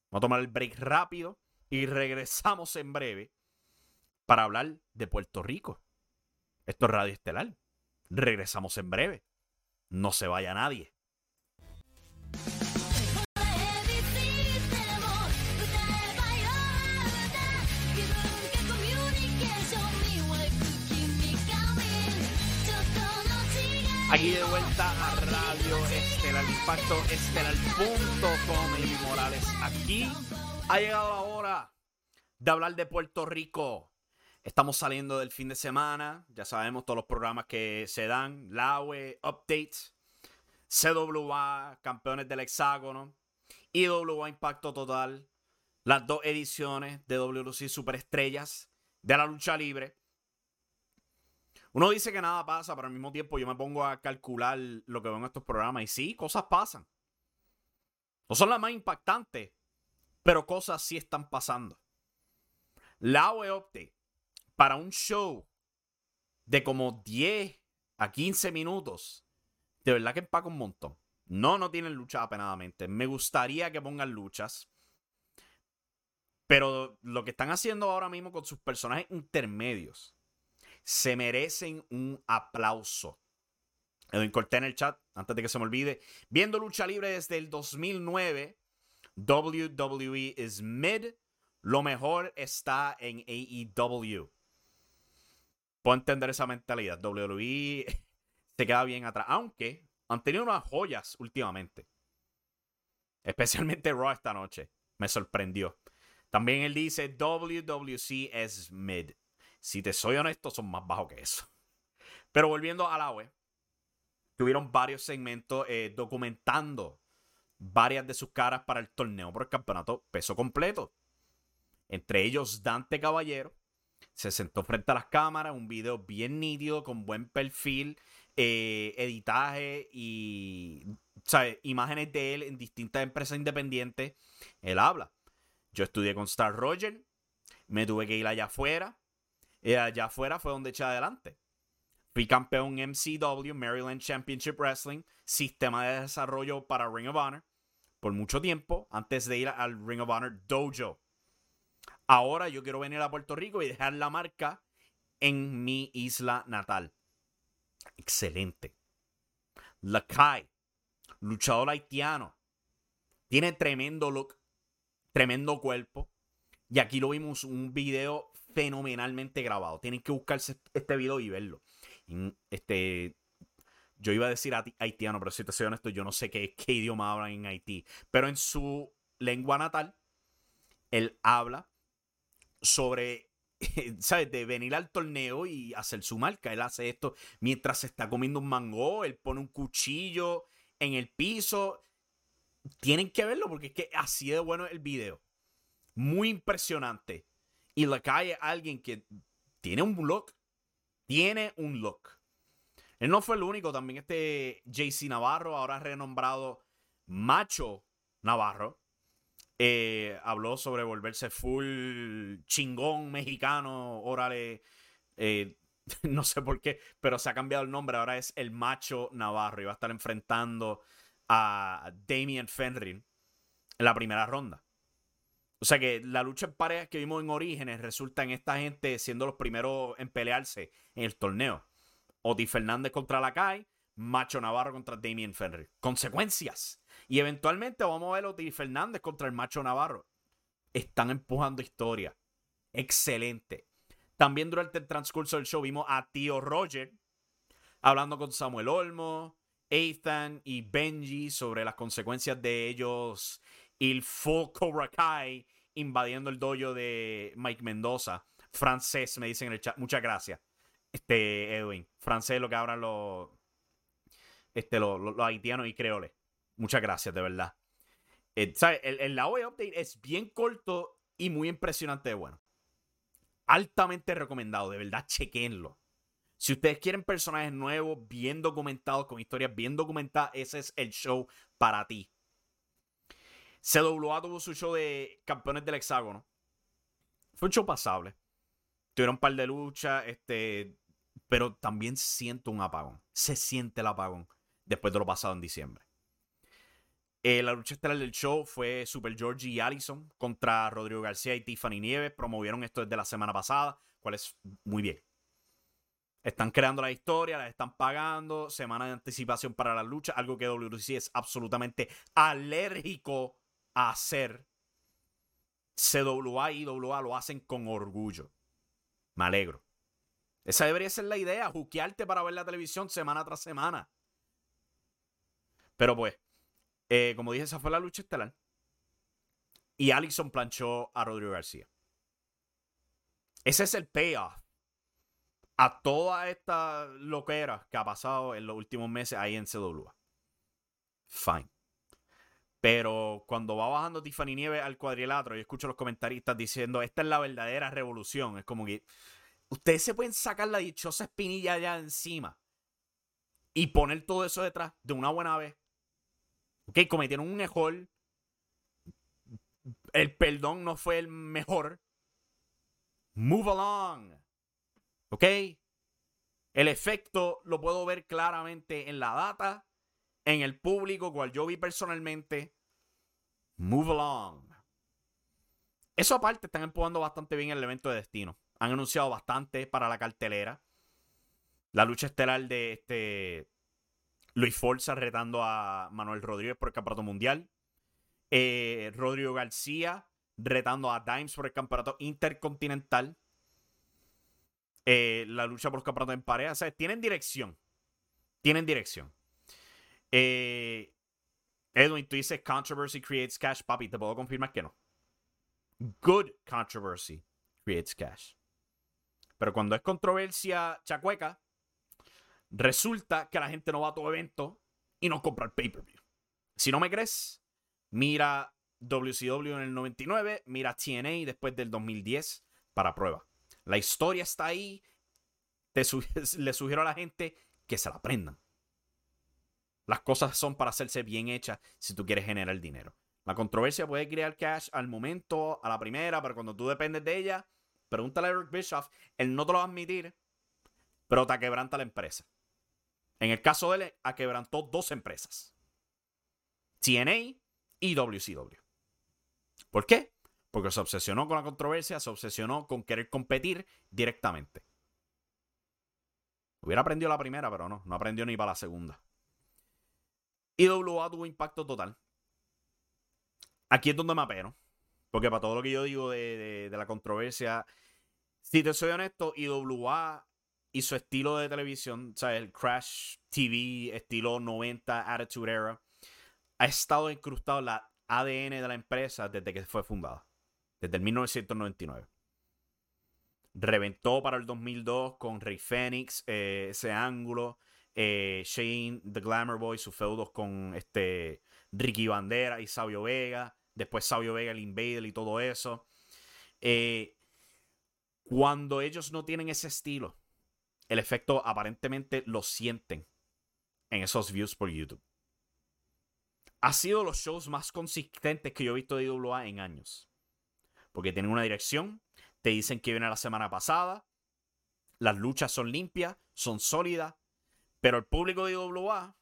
Vamos a tomar el break rápido y regresamos en breve para hablar de Puerto Rico. Esto es Radio Estelar. Regresamos en breve. No se vaya nadie. Aquí de vuelta a Radio Estelar Impacto Estelar.com y Morales. Aquí ha llegado la hora de hablar de Puerto Rico. Estamos saliendo del fin de semana, ya sabemos todos los programas que se dan, LAWE, Updates, CWA, Campeones del Hexágono, IWA Impacto Total, las dos ediciones de WLC Superestrellas de la lucha libre. Uno dice que nada pasa, pero al mismo tiempo yo me pongo a calcular lo que veo en estos programas y sí, cosas pasan. No son las más impactantes, pero cosas sí están pasando. LAWE Update para un show de como 10 a 15 minutos, de verdad que empaca un montón. No, no tienen lucha apenadamente. Me gustaría que pongan luchas. Pero lo que están haciendo ahora mismo con sus personajes intermedios se merecen un aplauso. Edwin Corté en el chat, antes de que se me olvide. Viendo lucha libre desde el 2009, WWE is mid. Lo mejor está en AEW puedo entender esa mentalidad. WWE se queda bien atrás. Aunque han tenido unas joyas últimamente. Especialmente Raw esta noche. Me sorprendió. También él dice WWC es mid. Si te soy honesto, son más bajos que eso. Pero volviendo a la web, tuvieron varios segmentos eh, documentando varias de sus caras para el torneo por el campeonato peso completo. Entre ellos Dante Caballero, se sentó frente a las cámaras, un video bien nítido, con buen perfil, eh, editaje y imágenes de él en distintas empresas independientes. Él habla. Yo estudié con Star Roger, me tuve que ir allá afuera. Y allá afuera fue donde eché adelante. Fui campeón MCW, Maryland Championship Wrestling, sistema de desarrollo para Ring of Honor, por mucho tiempo, antes de ir al Ring of Honor Dojo. Ahora yo quiero venir a Puerto Rico y dejar la marca en mi isla natal. Excelente. Lakai, luchador haitiano. Tiene tremendo look, tremendo cuerpo. Y aquí lo vimos un video fenomenalmente grabado. Tienen que buscarse este video y verlo. Este, yo iba a decir haitiano, pero si te soy honesto, yo no sé qué, qué idioma hablan en Haití. Pero en su lengua natal, él habla sobre, ¿sabes? De venir al torneo y hacer su marca. Él hace esto mientras se está comiendo un mango, él pone un cuchillo en el piso. Tienen que verlo porque es que así de bueno el video. Muy impresionante. Y la calle alguien que tiene un look. Tiene un look. Él no fue el único, también este JC Navarro, ahora renombrado Macho Navarro, eh, habló sobre volverse full chingón mexicano, órale, eh, no sé por qué, pero se ha cambiado el nombre, ahora es el Macho Navarro y va a estar enfrentando a Damien Fenrir en la primera ronda. O sea que la lucha en parejas que vimos en Orígenes resulta en esta gente siendo los primeros en pelearse en el torneo. Oti Fernández contra Lacay, Macho Navarro contra Damien Fenrir. Consecuencias. Y eventualmente vamos a ver Oti Fernández contra el Macho Navarro. Están empujando historia. Excelente. También durante el transcurso del show vimos a Tío Roger hablando con Samuel Olmo, Ethan y Benji sobre las consecuencias de ellos y el full Cobra Kai invadiendo el dojo de Mike Mendoza. Francés, me dicen en el chat. Muchas gracias este, Edwin. Francés, lo que hablan los, este, los, haitianos y creoles. Muchas gracias, de verdad. Eh, el, el, la Update es bien corto y muy impresionante de bueno. Altamente recomendado, de verdad, chequenlo. Si ustedes quieren personajes nuevos, bien documentados, con historias bien documentadas, ese es el show para ti. CWA tuvo su show de campeones del hexágono. Fue un show pasable. Tuvieron un par de luchas. Este, pero también siento un apagón. Se siente el apagón después de lo pasado en diciembre. Eh, la lucha estelar del show fue Super Georgie y Allison contra Rodrigo García y Tiffany Nieves. Promovieron esto desde la semana pasada, cual es muy bien. Están creando la historia, la están pagando, semana de anticipación para la lucha, algo que WC es absolutamente alérgico a hacer. CWA y IWA lo hacen con orgullo. Me alegro. Esa debería ser la idea, juquearte para ver la televisión semana tras semana. Pero pues, eh, como dije, esa fue la lucha estelar. Y Allison planchó a Rodrigo García. Ese es el payoff a toda esta loquera que ha pasado en los últimos meses ahí en CWA. Fine. Pero cuando va bajando Tiffany Nieves al cuadrilátero, yo escucho a los comentaristas diciendo, esta es la verdadera revolución. Es como que ustedes se pueden sacar la dichosa espinilla allá encima y poner todo eso detrás de una buena vez. Ok, cometieron un error. El perdón no fue el mejor. Move along. Ok. El efecto lo puedo ver claramente en la data, en el público, cual yo vi personalmente. Move along. Eso aparte, están empujando bastante bien el evento de destino. Han anunciado bastante para la cartelera. La lucha estelar de este Luis Forza retando a Manuel Rodríguez por el campeonato mundial. Eh, Rodrigo García retando a Dimes por el campeonato intercontinental. Eh, la lucha por los campeonatos en pareja. O sea, tienen dirección. Tienen dirección. Eh, Edwin, tú dices controversy creates cash, papi. Te puedo confirmar que no. Good controversy creates cash. Pero cuando es controversia chacueca, resulta que la gente no va a todo evento y no compra el pay-per-view. Si no me crees, mira WCW en el 99, mira TNA después del 2010 para prueba. La historia está ahí. le sugiero a la gente que se la aprendan. Las cosas son para hacerse bien hechas si tú quieres generar dinero. La controversia puede crear cash al momento, a la primera, pero cuando tú dependes de ella, Pregúntale a Eric Bischoff, él no te lo va a admitir, pero te quebranta la empresa. En el caso de él, quebrantó dos empresas: TNA y WCW. ¿Por qué? Porque se obsesionó con la controversia, se obsesionó con querer competir directamente. Hubiera aprendido la primera, pero no, no aprendió ni para la segunda. IWA tuvo impacto total. Aquí es donde me apeno. Porque para todo lo que yo digo de, la controversia, si te soy honesto, IWA y su estilo de televisión, o sea, el Crash TV, estilo 90, Attitude Era, ha estado incrustado en la ADN de la empresa desde que fue fundada, desde el 1999. Reventó para el 2002 con Rey Fénix, eh, ese ángulo. Eh, Shane, The Glamour Boy, sus feudos con este Ricky Bandera y Sabio Vega. Después Sabio Vega, el Invader y todo eso. Eh, cuando ellos no tienen ese estilo, el efecto aparentemente lo sienten en esos views por YouTube. Ha sido los shows más consistentes que yo he visto de IWA en años. Porque tienen una dirección, te dicen que viene la semana pasada, las luchas son limpias, son sólidas, pero el público de IWA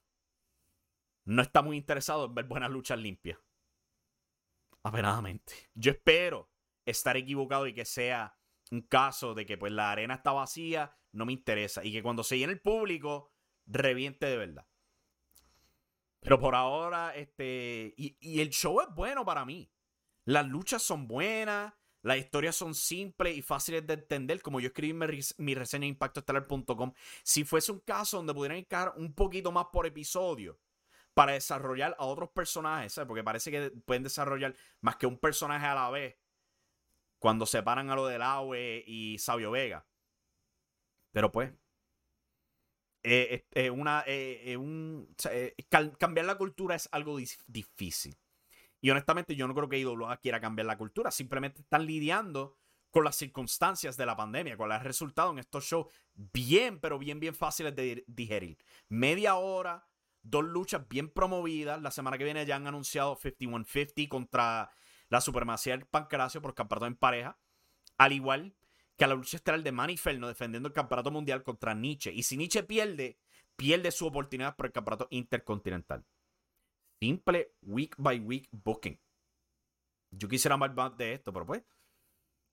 no está muy interesado en ver buenas luchas limpias. Apenadamente. Yo espero estar equivocado y que sea un caso de que pues la arena está vacía, no me interesa. Y que cuando se llene el público, reviente de verdad. Pero por ahora, este. Y, el show es bueno para mí. Las luchas son buenas. Las historias son simples y fáciles de entender, como yo escribí mi, mi reseña en impactoestelar.com. Si fuese un caso donde pudieran encargar un poquito más por episodio para desarrollar a otros personajes, porque parece que pueden desarrollar más que un personaje a la vez cuando separan a lo del Aue y Sabio Vega. Pero pues, eh, una, eh, un, eh, cambiar la cultura es algo difícil. Y honestamente yo no creo que IWA quiera cambiar la cultura, simplemente están lidiando con las circunstancias de la pandemia, con el resultado en estos shows bien, pero bien, bien fáciles de digerir. Media hora, dos luchas bien promovidas. La semana que viene ya han anunciado 5150 contra la supremacía del Pancracio por campeonato en pareja. Al igual que a la lucha estelar de Manny Ferno defendiendo el campeonato mundial contra Nietzsche. Y si Nietzsche pierde, pierde su oportunidad por el campeonato intercontinental. Simple week by week booking. Yo quisiera más de esto, pero pues.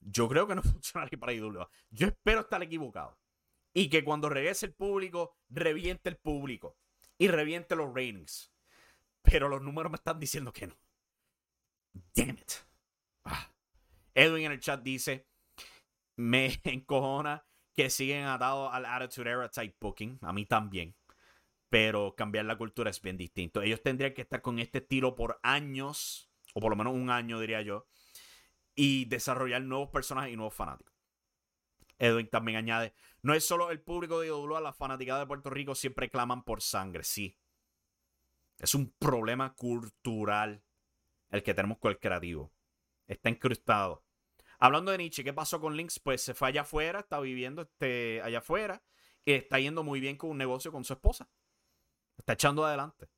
Yo creo que no funcionaría para IWA. Yo espero estar equivocado. Y que cuando regrese el público, reviente el público. Y reviente los ratings. Pero los números me están diciendo que no. Damn it. Ah. Edwin en el chat dice: Me encojona que siguen atados al Attitude Era type booking. A mí también pero cambiar la cultura es bien distinto. Ellos tendrían que estar con este estilo por años, o por lo menos un año, diría yo, y desarrollar nuevos personajes y nuevos fanáticos. Edwin también añade, no es solo el público de IWA, las fanáticas de Puerto Rico siempre claman por sangre, sí. Es un problema cultural el que tenemos con el creativo. Está incrustado. Hablando de Nietzsche, ¿qué pasó con Lynx? Pues se fue allá afuera, está viviendo este, allá afuera, y está yendo muy bien con un negocio con su esposa. Está echando adelante.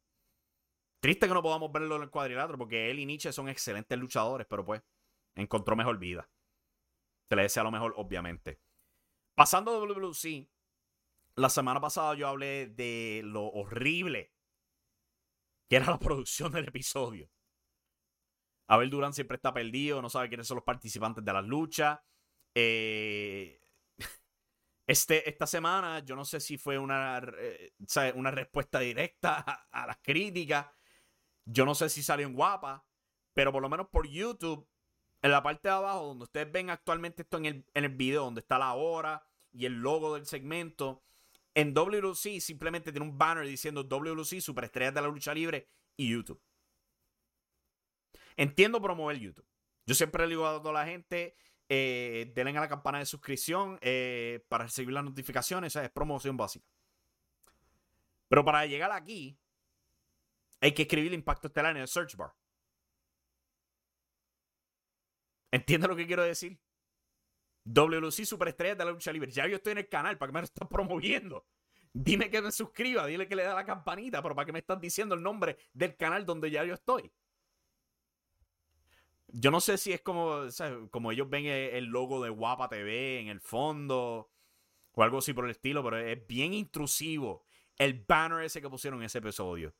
Triste que no podamos verlo en el cuadrilátero porque él y Nietzsche son excelentes luchadores, pero pues encontró mejor vida. Se le desea lo mejor, obviamente. Pasando a WWC, la semana pasada yo hablé de lo horrible que era la producción del episodio. Abel Durán siempre está perdido, no sabe quiénes son los participantes de las luchas. Eh, este, esta semana, yo no sé si fue una, una respuesta directa a, las críticas. Yo no sé si salió en guapa, pero por lo menos por YouTube, en la parte de abajo, donde ustedes ven actualmente esto en el, en el video, donde está la hora y el logo del segmento, en WLC simplemente tiene un banner diciendo WLC, Superestrellas de la Lucha Libre y YouTube. Entiendo promover YouTube. Yo siempre le digo a toda la gente, eh, denle a la campana de suscripción eh, para recibir las notificaciones. Esa es promoción básica. Pero para llegar aquí, hay que escribir el impacto estelar en el search bar. ¿Entiendes lo que quiero decir? WC Superestrella de la lucha libre. Ya yo estoy en el canal, ¿para qué me lo estás promoviendo? Dime que me suscriba, dile que le da la campanita, pero ¿para qué me estás diciendo el nombre del canal donde ya yo estoy? Yo no sé si es como, como ellos ven el logo de Guapa TV en el fondo o algo así por el estilo, pero es bien intrusivo el banner ese que pusieron en ese episodio.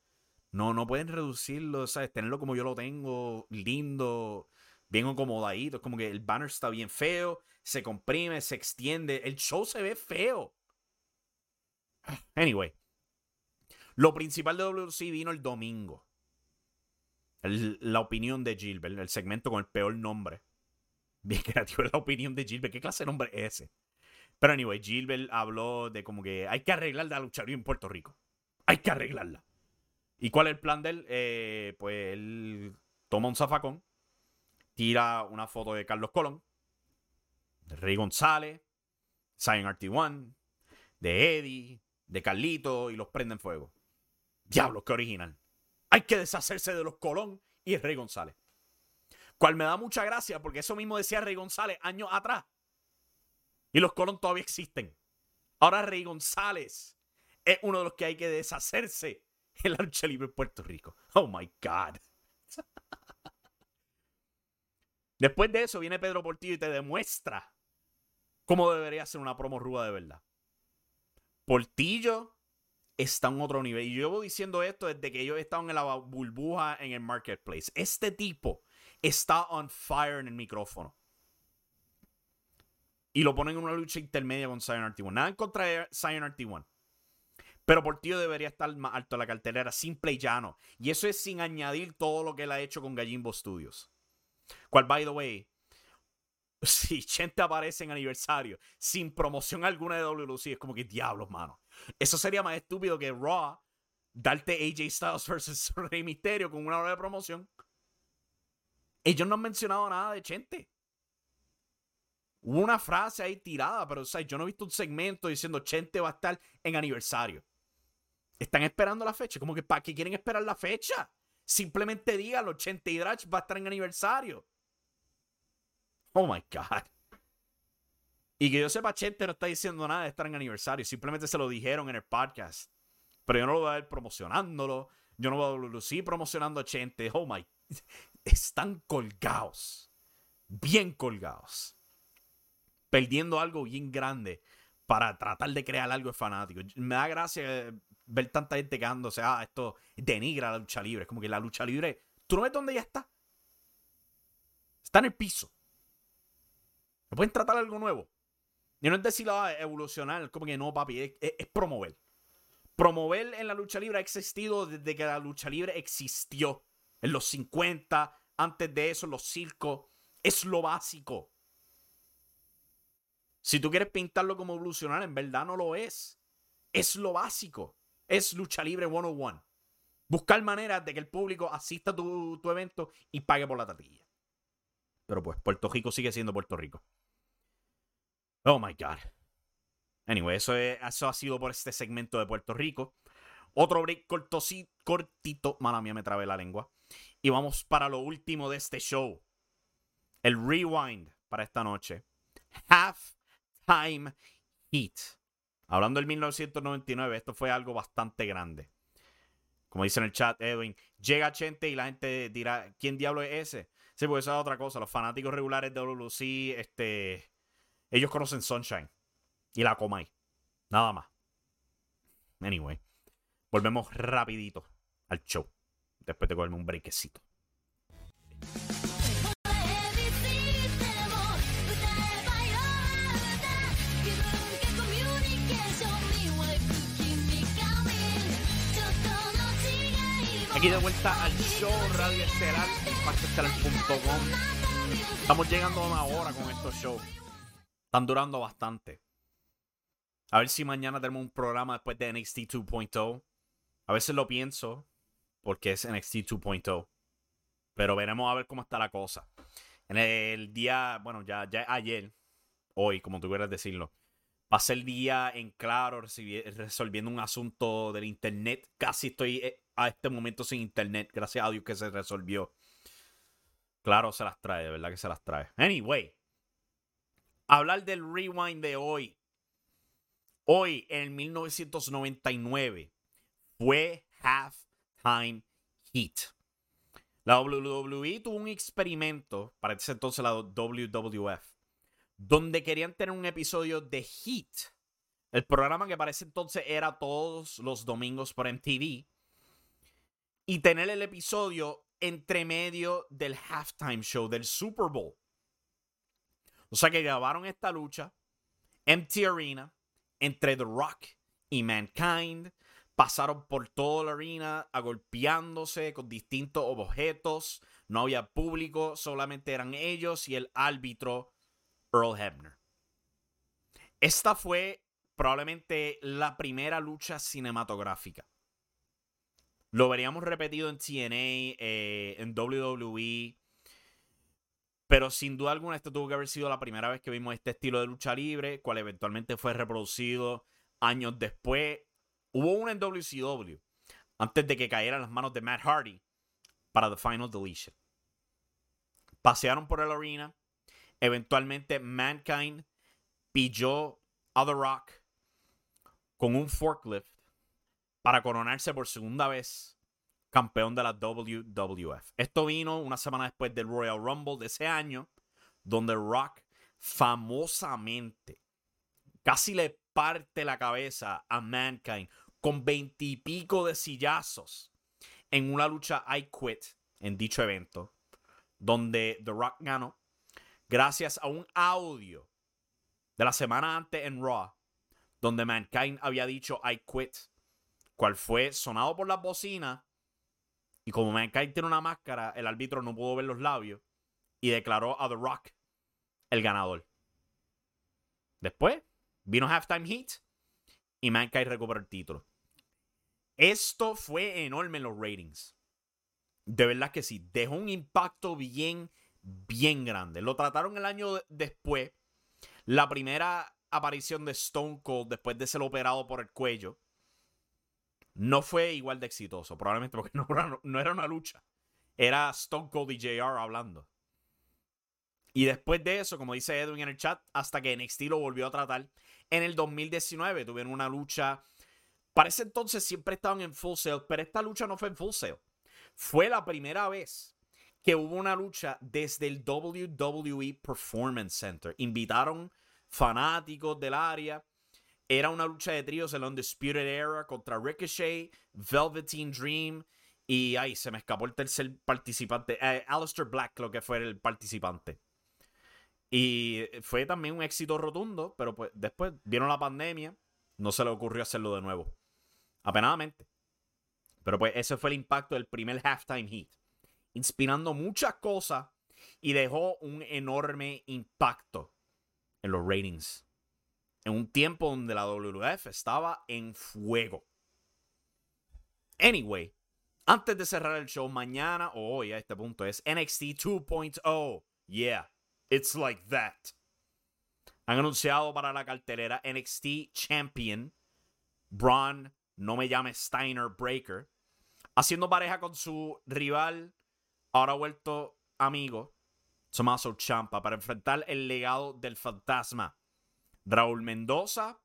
No, no pueden reducirlo, ¿sabes? Tenerlo como yo lo tengo, lindo. bien acomodadito. Es como que el banner está bien feo, se comprime, se extiende. El show se ve feo. Anyway, lo principal de WC vino el domingo. La opinión de Gilbert, el segmento con el peor nombre. Bien creativo la opinión de Gilbert. ¿Qué clase de nombre es ese? Pero anyway, Gilbert habló de como que hay que arreglar la lucha en Puerto Rico. Hay que arreglarla. ¿Y cuál es el plan de él? Eh, pues él toma un zafacón, tira una foto de Carlos Colón, de Rey González, Zion RT1, de Eddie, de Carlito y los prende en fuego. Diablo, qué original. Hay que deshacerse de los Colón y Rey González. Cual me da mucha gracia porque eso mismo decía Rey González años atrás. Y los Colón todavía existen. Ahora Rey González es uno de los que hay que deshacerse en la lucha libre en Puerto Rico. Oh my God. Después de eso viene Pedro Portillo y te demuestra cómo debería ser una promo ruda de verdad. Portillo está en otro nivel. Y yo llevo diciendo esto desde que he estado en la burbuja en el marketplace. Este tipo está on fire en el micrófono. Y lo ponen en una lucha intermedia con Zion RT1. Nada en contra de Zion RT1. Pero Portillo debería estar más alto en la cartelera, simple y llano. Y eso es sin añadir todo lo que él ha hecho con Gallimbo Studios. Cual, by the way, si Chente aparece en aniversario sin promoción alguna de WLC, es como que diablos, mano. Eso sería más estúpido que Raw darte AJ Styles versus Rey Misterio con una hora de promoción. Ellos no han mencionado nada de Chente. Hubo una frase ahí tirada, pero yo no he visto un segmento diciendo Chente va a estar en aniversario. Están esperando la fecha. Como que ¿para qué quieren esperar la fecha? Simplemente díganlo, Chente y Drach va a estar en aniversario. Oh my God. Y que yo sepa, Chente no está diciendo nada de estar en aniversario. Simplemente se lo dijeron en el podcast. Pero yo no lo voy a ver promocionándolo. Yo no voy a lucir promocionando a Chente. Oh my. Están colgados. Bien colgados. Perdiendo algo bien grande para tratar de crear algo de fanático. Me da gracia ver tanta gente quedándose. Ah, esto denigra la lucha libre. Es como que la lucha libre. ¿Tú no ves dónde ya está? Está en el piso. ¿Me pueden tratar algo nuevo? Y no es decir ah, evolucionar, como que no, papi, es, promover. Promover en la lucha libre ha existido desde que la lucha libre existió. En los 50, antes de eso, los circos. Es lo básico. Si tú quieres pintarlo como evolucionar, en verdad no lo es. Es lo básico. Es lucha libre 101. Buscar maneras de que el público asista a tu, tu evento y pague por la tatilla. Pero pues Puerto Rico sigue siendo Puerto Rico. Oh my God. Anyway, eso, eso ha sido por este segmento de Puerto Rico. Otro break cortito. Mala mía, me trabé la lengua. Y vamos para lo último de este show. El rewind para esta noche. Half Time Heat. Hablando del 1999, esto fue algo bastante grande. Como dice en el chat, Edwin, llega gente y la gente dirá, ¿quién diablo es ese? Sí, pues eso es otra cosa. Los fanáticos regulares de WC, este, ellos conocen Sunshine y la Comay. Nada más. Anyway, volvemos rapidito al show. Después de cogerme un breakcito. Aquí de vuelta al show Radio Estelar, Estamos llegando a una hora con estos shows. Están durando bastante. A ver si mañana tenemos un programa después de NXT 2.0. A veces lo pienso porque es NXT 2.0. Pero veremos a ver cómo está la cosa. En el día, bueno, ya, ayer, hoy, como tú quieras decirlo, pasé el día en claro resolviendo un asunto del internet. Casi estoy eh, a este momento sin internet, gracias a Dios que se resolvió. Claro, se las trae, de verdad que se las trae. Anyway, hablar del rewind de hoy. Hoy, en 1999, fue Halftime Heat. La WWE tuvo un experimento, para ese entonces la WWF, donde querían tener un episodio de Heat. El programa que para ese entonces era todos los domingos por MTV. Y tener el episodio entre medio del halftime show del Super Bowl. O sea que grabaron esta lucha, Empty Arena, entre The Rock y Mankind. Pasaron por toda la arena agolpeándose con distintos objetos. No había público, solamente eran ellos y el árbitro Earl Hebner. Esta fue probablemente la primera lucha cinematográfica. Lo veríamos repetido en TNA, eh, en WWE. Pero sin duda alguna, esto tuvo que haber sido la primera vez que vimos este estilo de lucha libre, cual eventualmente fue reproducido años después. Hubo una en WCW, antes de que cayera en las manos de Matt Hardy para The Final Deletion. Pasearon por el arena. Eventualmente, Mankind pilló a The Rock con un forklift para coronarse por segunda vez campeón de la WWF. Esto vino una semana después del Royal Rumble de ese año, donde Rock famosamente casi le parte la cabeza a Mankind con veintipico de sillazos en una lucha I Quit en dicho evento, donde The Rock ganó gracias a un audio de la semana antes en Raw, donde Mankind había dicho I Quit cual fue sonado por las bocinas. Y como Mankind tiene una máscara, el árbitro no pudo ver los labios y declaró a The Rock el ganador. Después vino Halftime Heat y Mankind recuperó el título. Esto fue enorme en los ratings. De verdad que sí. Dejó un impacto bien, bien grande. Lo trataron el año después. La primera aparición de Stone Cold después de ser operado por el cuello no fue igual de exitoso, probablemente porque no era, una lucha. Era Stone Cold y JR hablando. Y después de eso, como dice Edwin en el chat, hasta que NXT lo volvió a tratar, en el 2019 tuvieron una lucha. Para ese entonces siempre estaban en full sale, pero esta lucha no fue en full sale. Fue la primera vez que hubo una lucha desde el WWE Performance Center. Invitaron fanáticos del área era una lucha de tríos en la Undisputed Era contra Ricochet, Velveteen Dream y ahí se me escapó el tercer participante, eh, Alistair Black, lo que fue el participante. Y fue también un éxito rotundo, pero pues después vino la pandemia, no se le ocurrió hacerlo de nuevo. Apenadamente. Pero pues ese fue el impacto del primer halftime heat. Inspirando muchas cosas y dejó un enorme impacto en los ratings en un tiempo donde la WWF estaba en fuego. Anyway, antes de cerrar el show, mañana o hoy a este punto es NXT 2.0. Yeah, it's like that. Han anunciado para la cartelera NXT Champion Braun, no me llame Steiner Breaker, haciendo pareja con su rival, ahora vuelto amigo, Tommaso Champa, para enfrentar el legado del fantasma Raúl Mendoza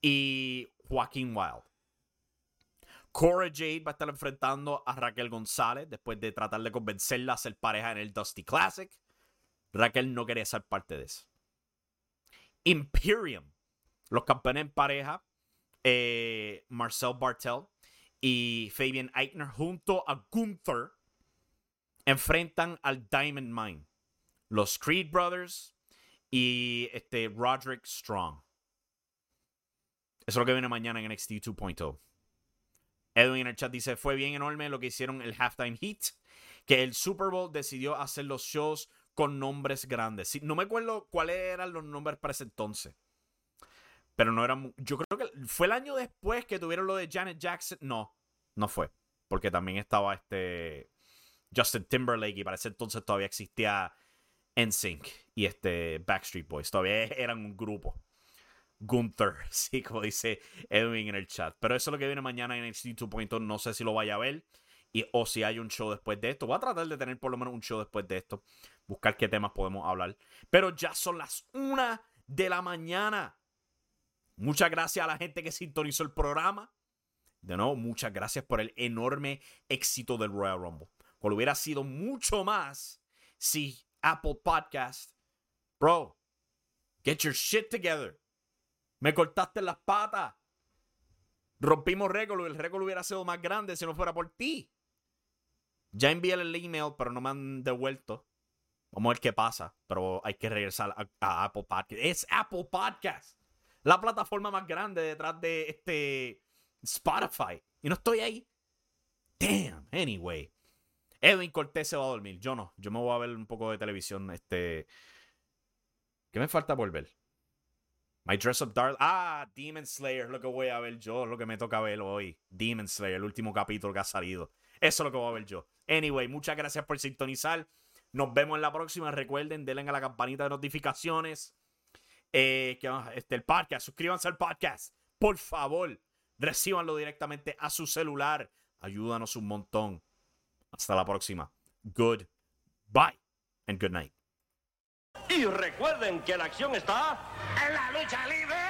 y Joaquín Wild. Cora Jade va a estar enfrentando a Raquel González después de tratar de convencerla a ser pareja en el Dusty Classic. Raquel no quería ser parte de eso. Imperium, los campeones en pareja, eh, Marcel Bartel y Fabian Eichner junto a Gunther enfrentan al Diamond Mine. Los Creed Brothers y este Roderick Strong. Eso es lo que viene mañana en NXT 2.0. Edwin en el chat dice, fue bien enorme lo que hicieron el Halftime Heat, que el Super Bowl decidió hacer los shows con nombres grandes. no me acuerdo cuáles eran los nombres para ese entonces. Pero no eran... Yo creo que fue el año después que tuvieron lo de Janet Jackson. No, no fue. Porque también estaba este... Justin Timberlake y para ese entonces todavía existía NSYNC y este Backstreet Boys. Todavía eran un grupo. Gunther, sí, como dice Edwin en el chat. Pero eso es lo que viene mañana en NXT 2.0. No sé si lo vaya a ver. Y, o si hay un show después de esto. Voy a tratar de tener por lo menos un show después de esto. Buscar qué temas podemos hablar. Pero ya son las una de la mañana. Muchas gracias a la gente que sintonizó el programa. De nuevo, muchas gracias por el enorme éxito del Royal Rumble. Cual hubiera sido mucho más si Apple Podcast. Bro, get your shit together. Me cortaste las patas. Rompimos récord. El récord hubiera sido más grande si no fuera por ti. Ya envié el email, pero no me han devuelto. Vamos a ver qué pasa. Pero hay que regresar a, Apple Podcast. Es Apple Podcast. La plataforma más grande detrás de este Spotify. Y no estoy ahí. Damn. Anyway. Edwin Cortés se va a dormir. Yo no. Yo me voy a ver un poco de televisión. Este. ¿Qué me falta por ver? My Dress Up Dark. Ah, Demon Slayer lo que voy a ver yo. Lo que me toca ver hoy. Demon Slayer, el último capítulo que ha salido. Eso es lo que voy a ver yo. Anyway, muchas gracias por sintonizar. Nos vemos en la próxima. Recuerden, denle a la campanita de notificaciones. Eh, este, el podcast. Suscríbanse al podcast. Por favor, recíbanlo directamente a su celular. Ayúdanos un montón. Hasta la próxima. Good bye and good night. Y recuerden que la acción está en la lucha libre.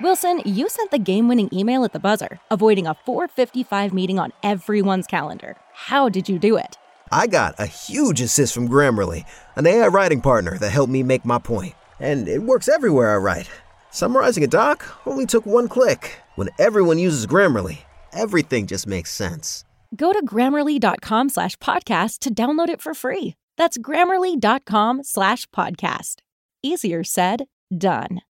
Wilson, you sent the game-winning email at the buzzer, avoiding a 4:55 meeting on everyone's calendar. How did you do it? I got a huge assist from Grammarly, an AI writing partner that helped me make my point. And it works everywhere I write. Summarizing a doc only took one click. When everyone uses Grammarly, everything just makes sense. Go to grammarly.com slash podcast to download it for free. That's grammarly.com slash podcast. Easier said, done.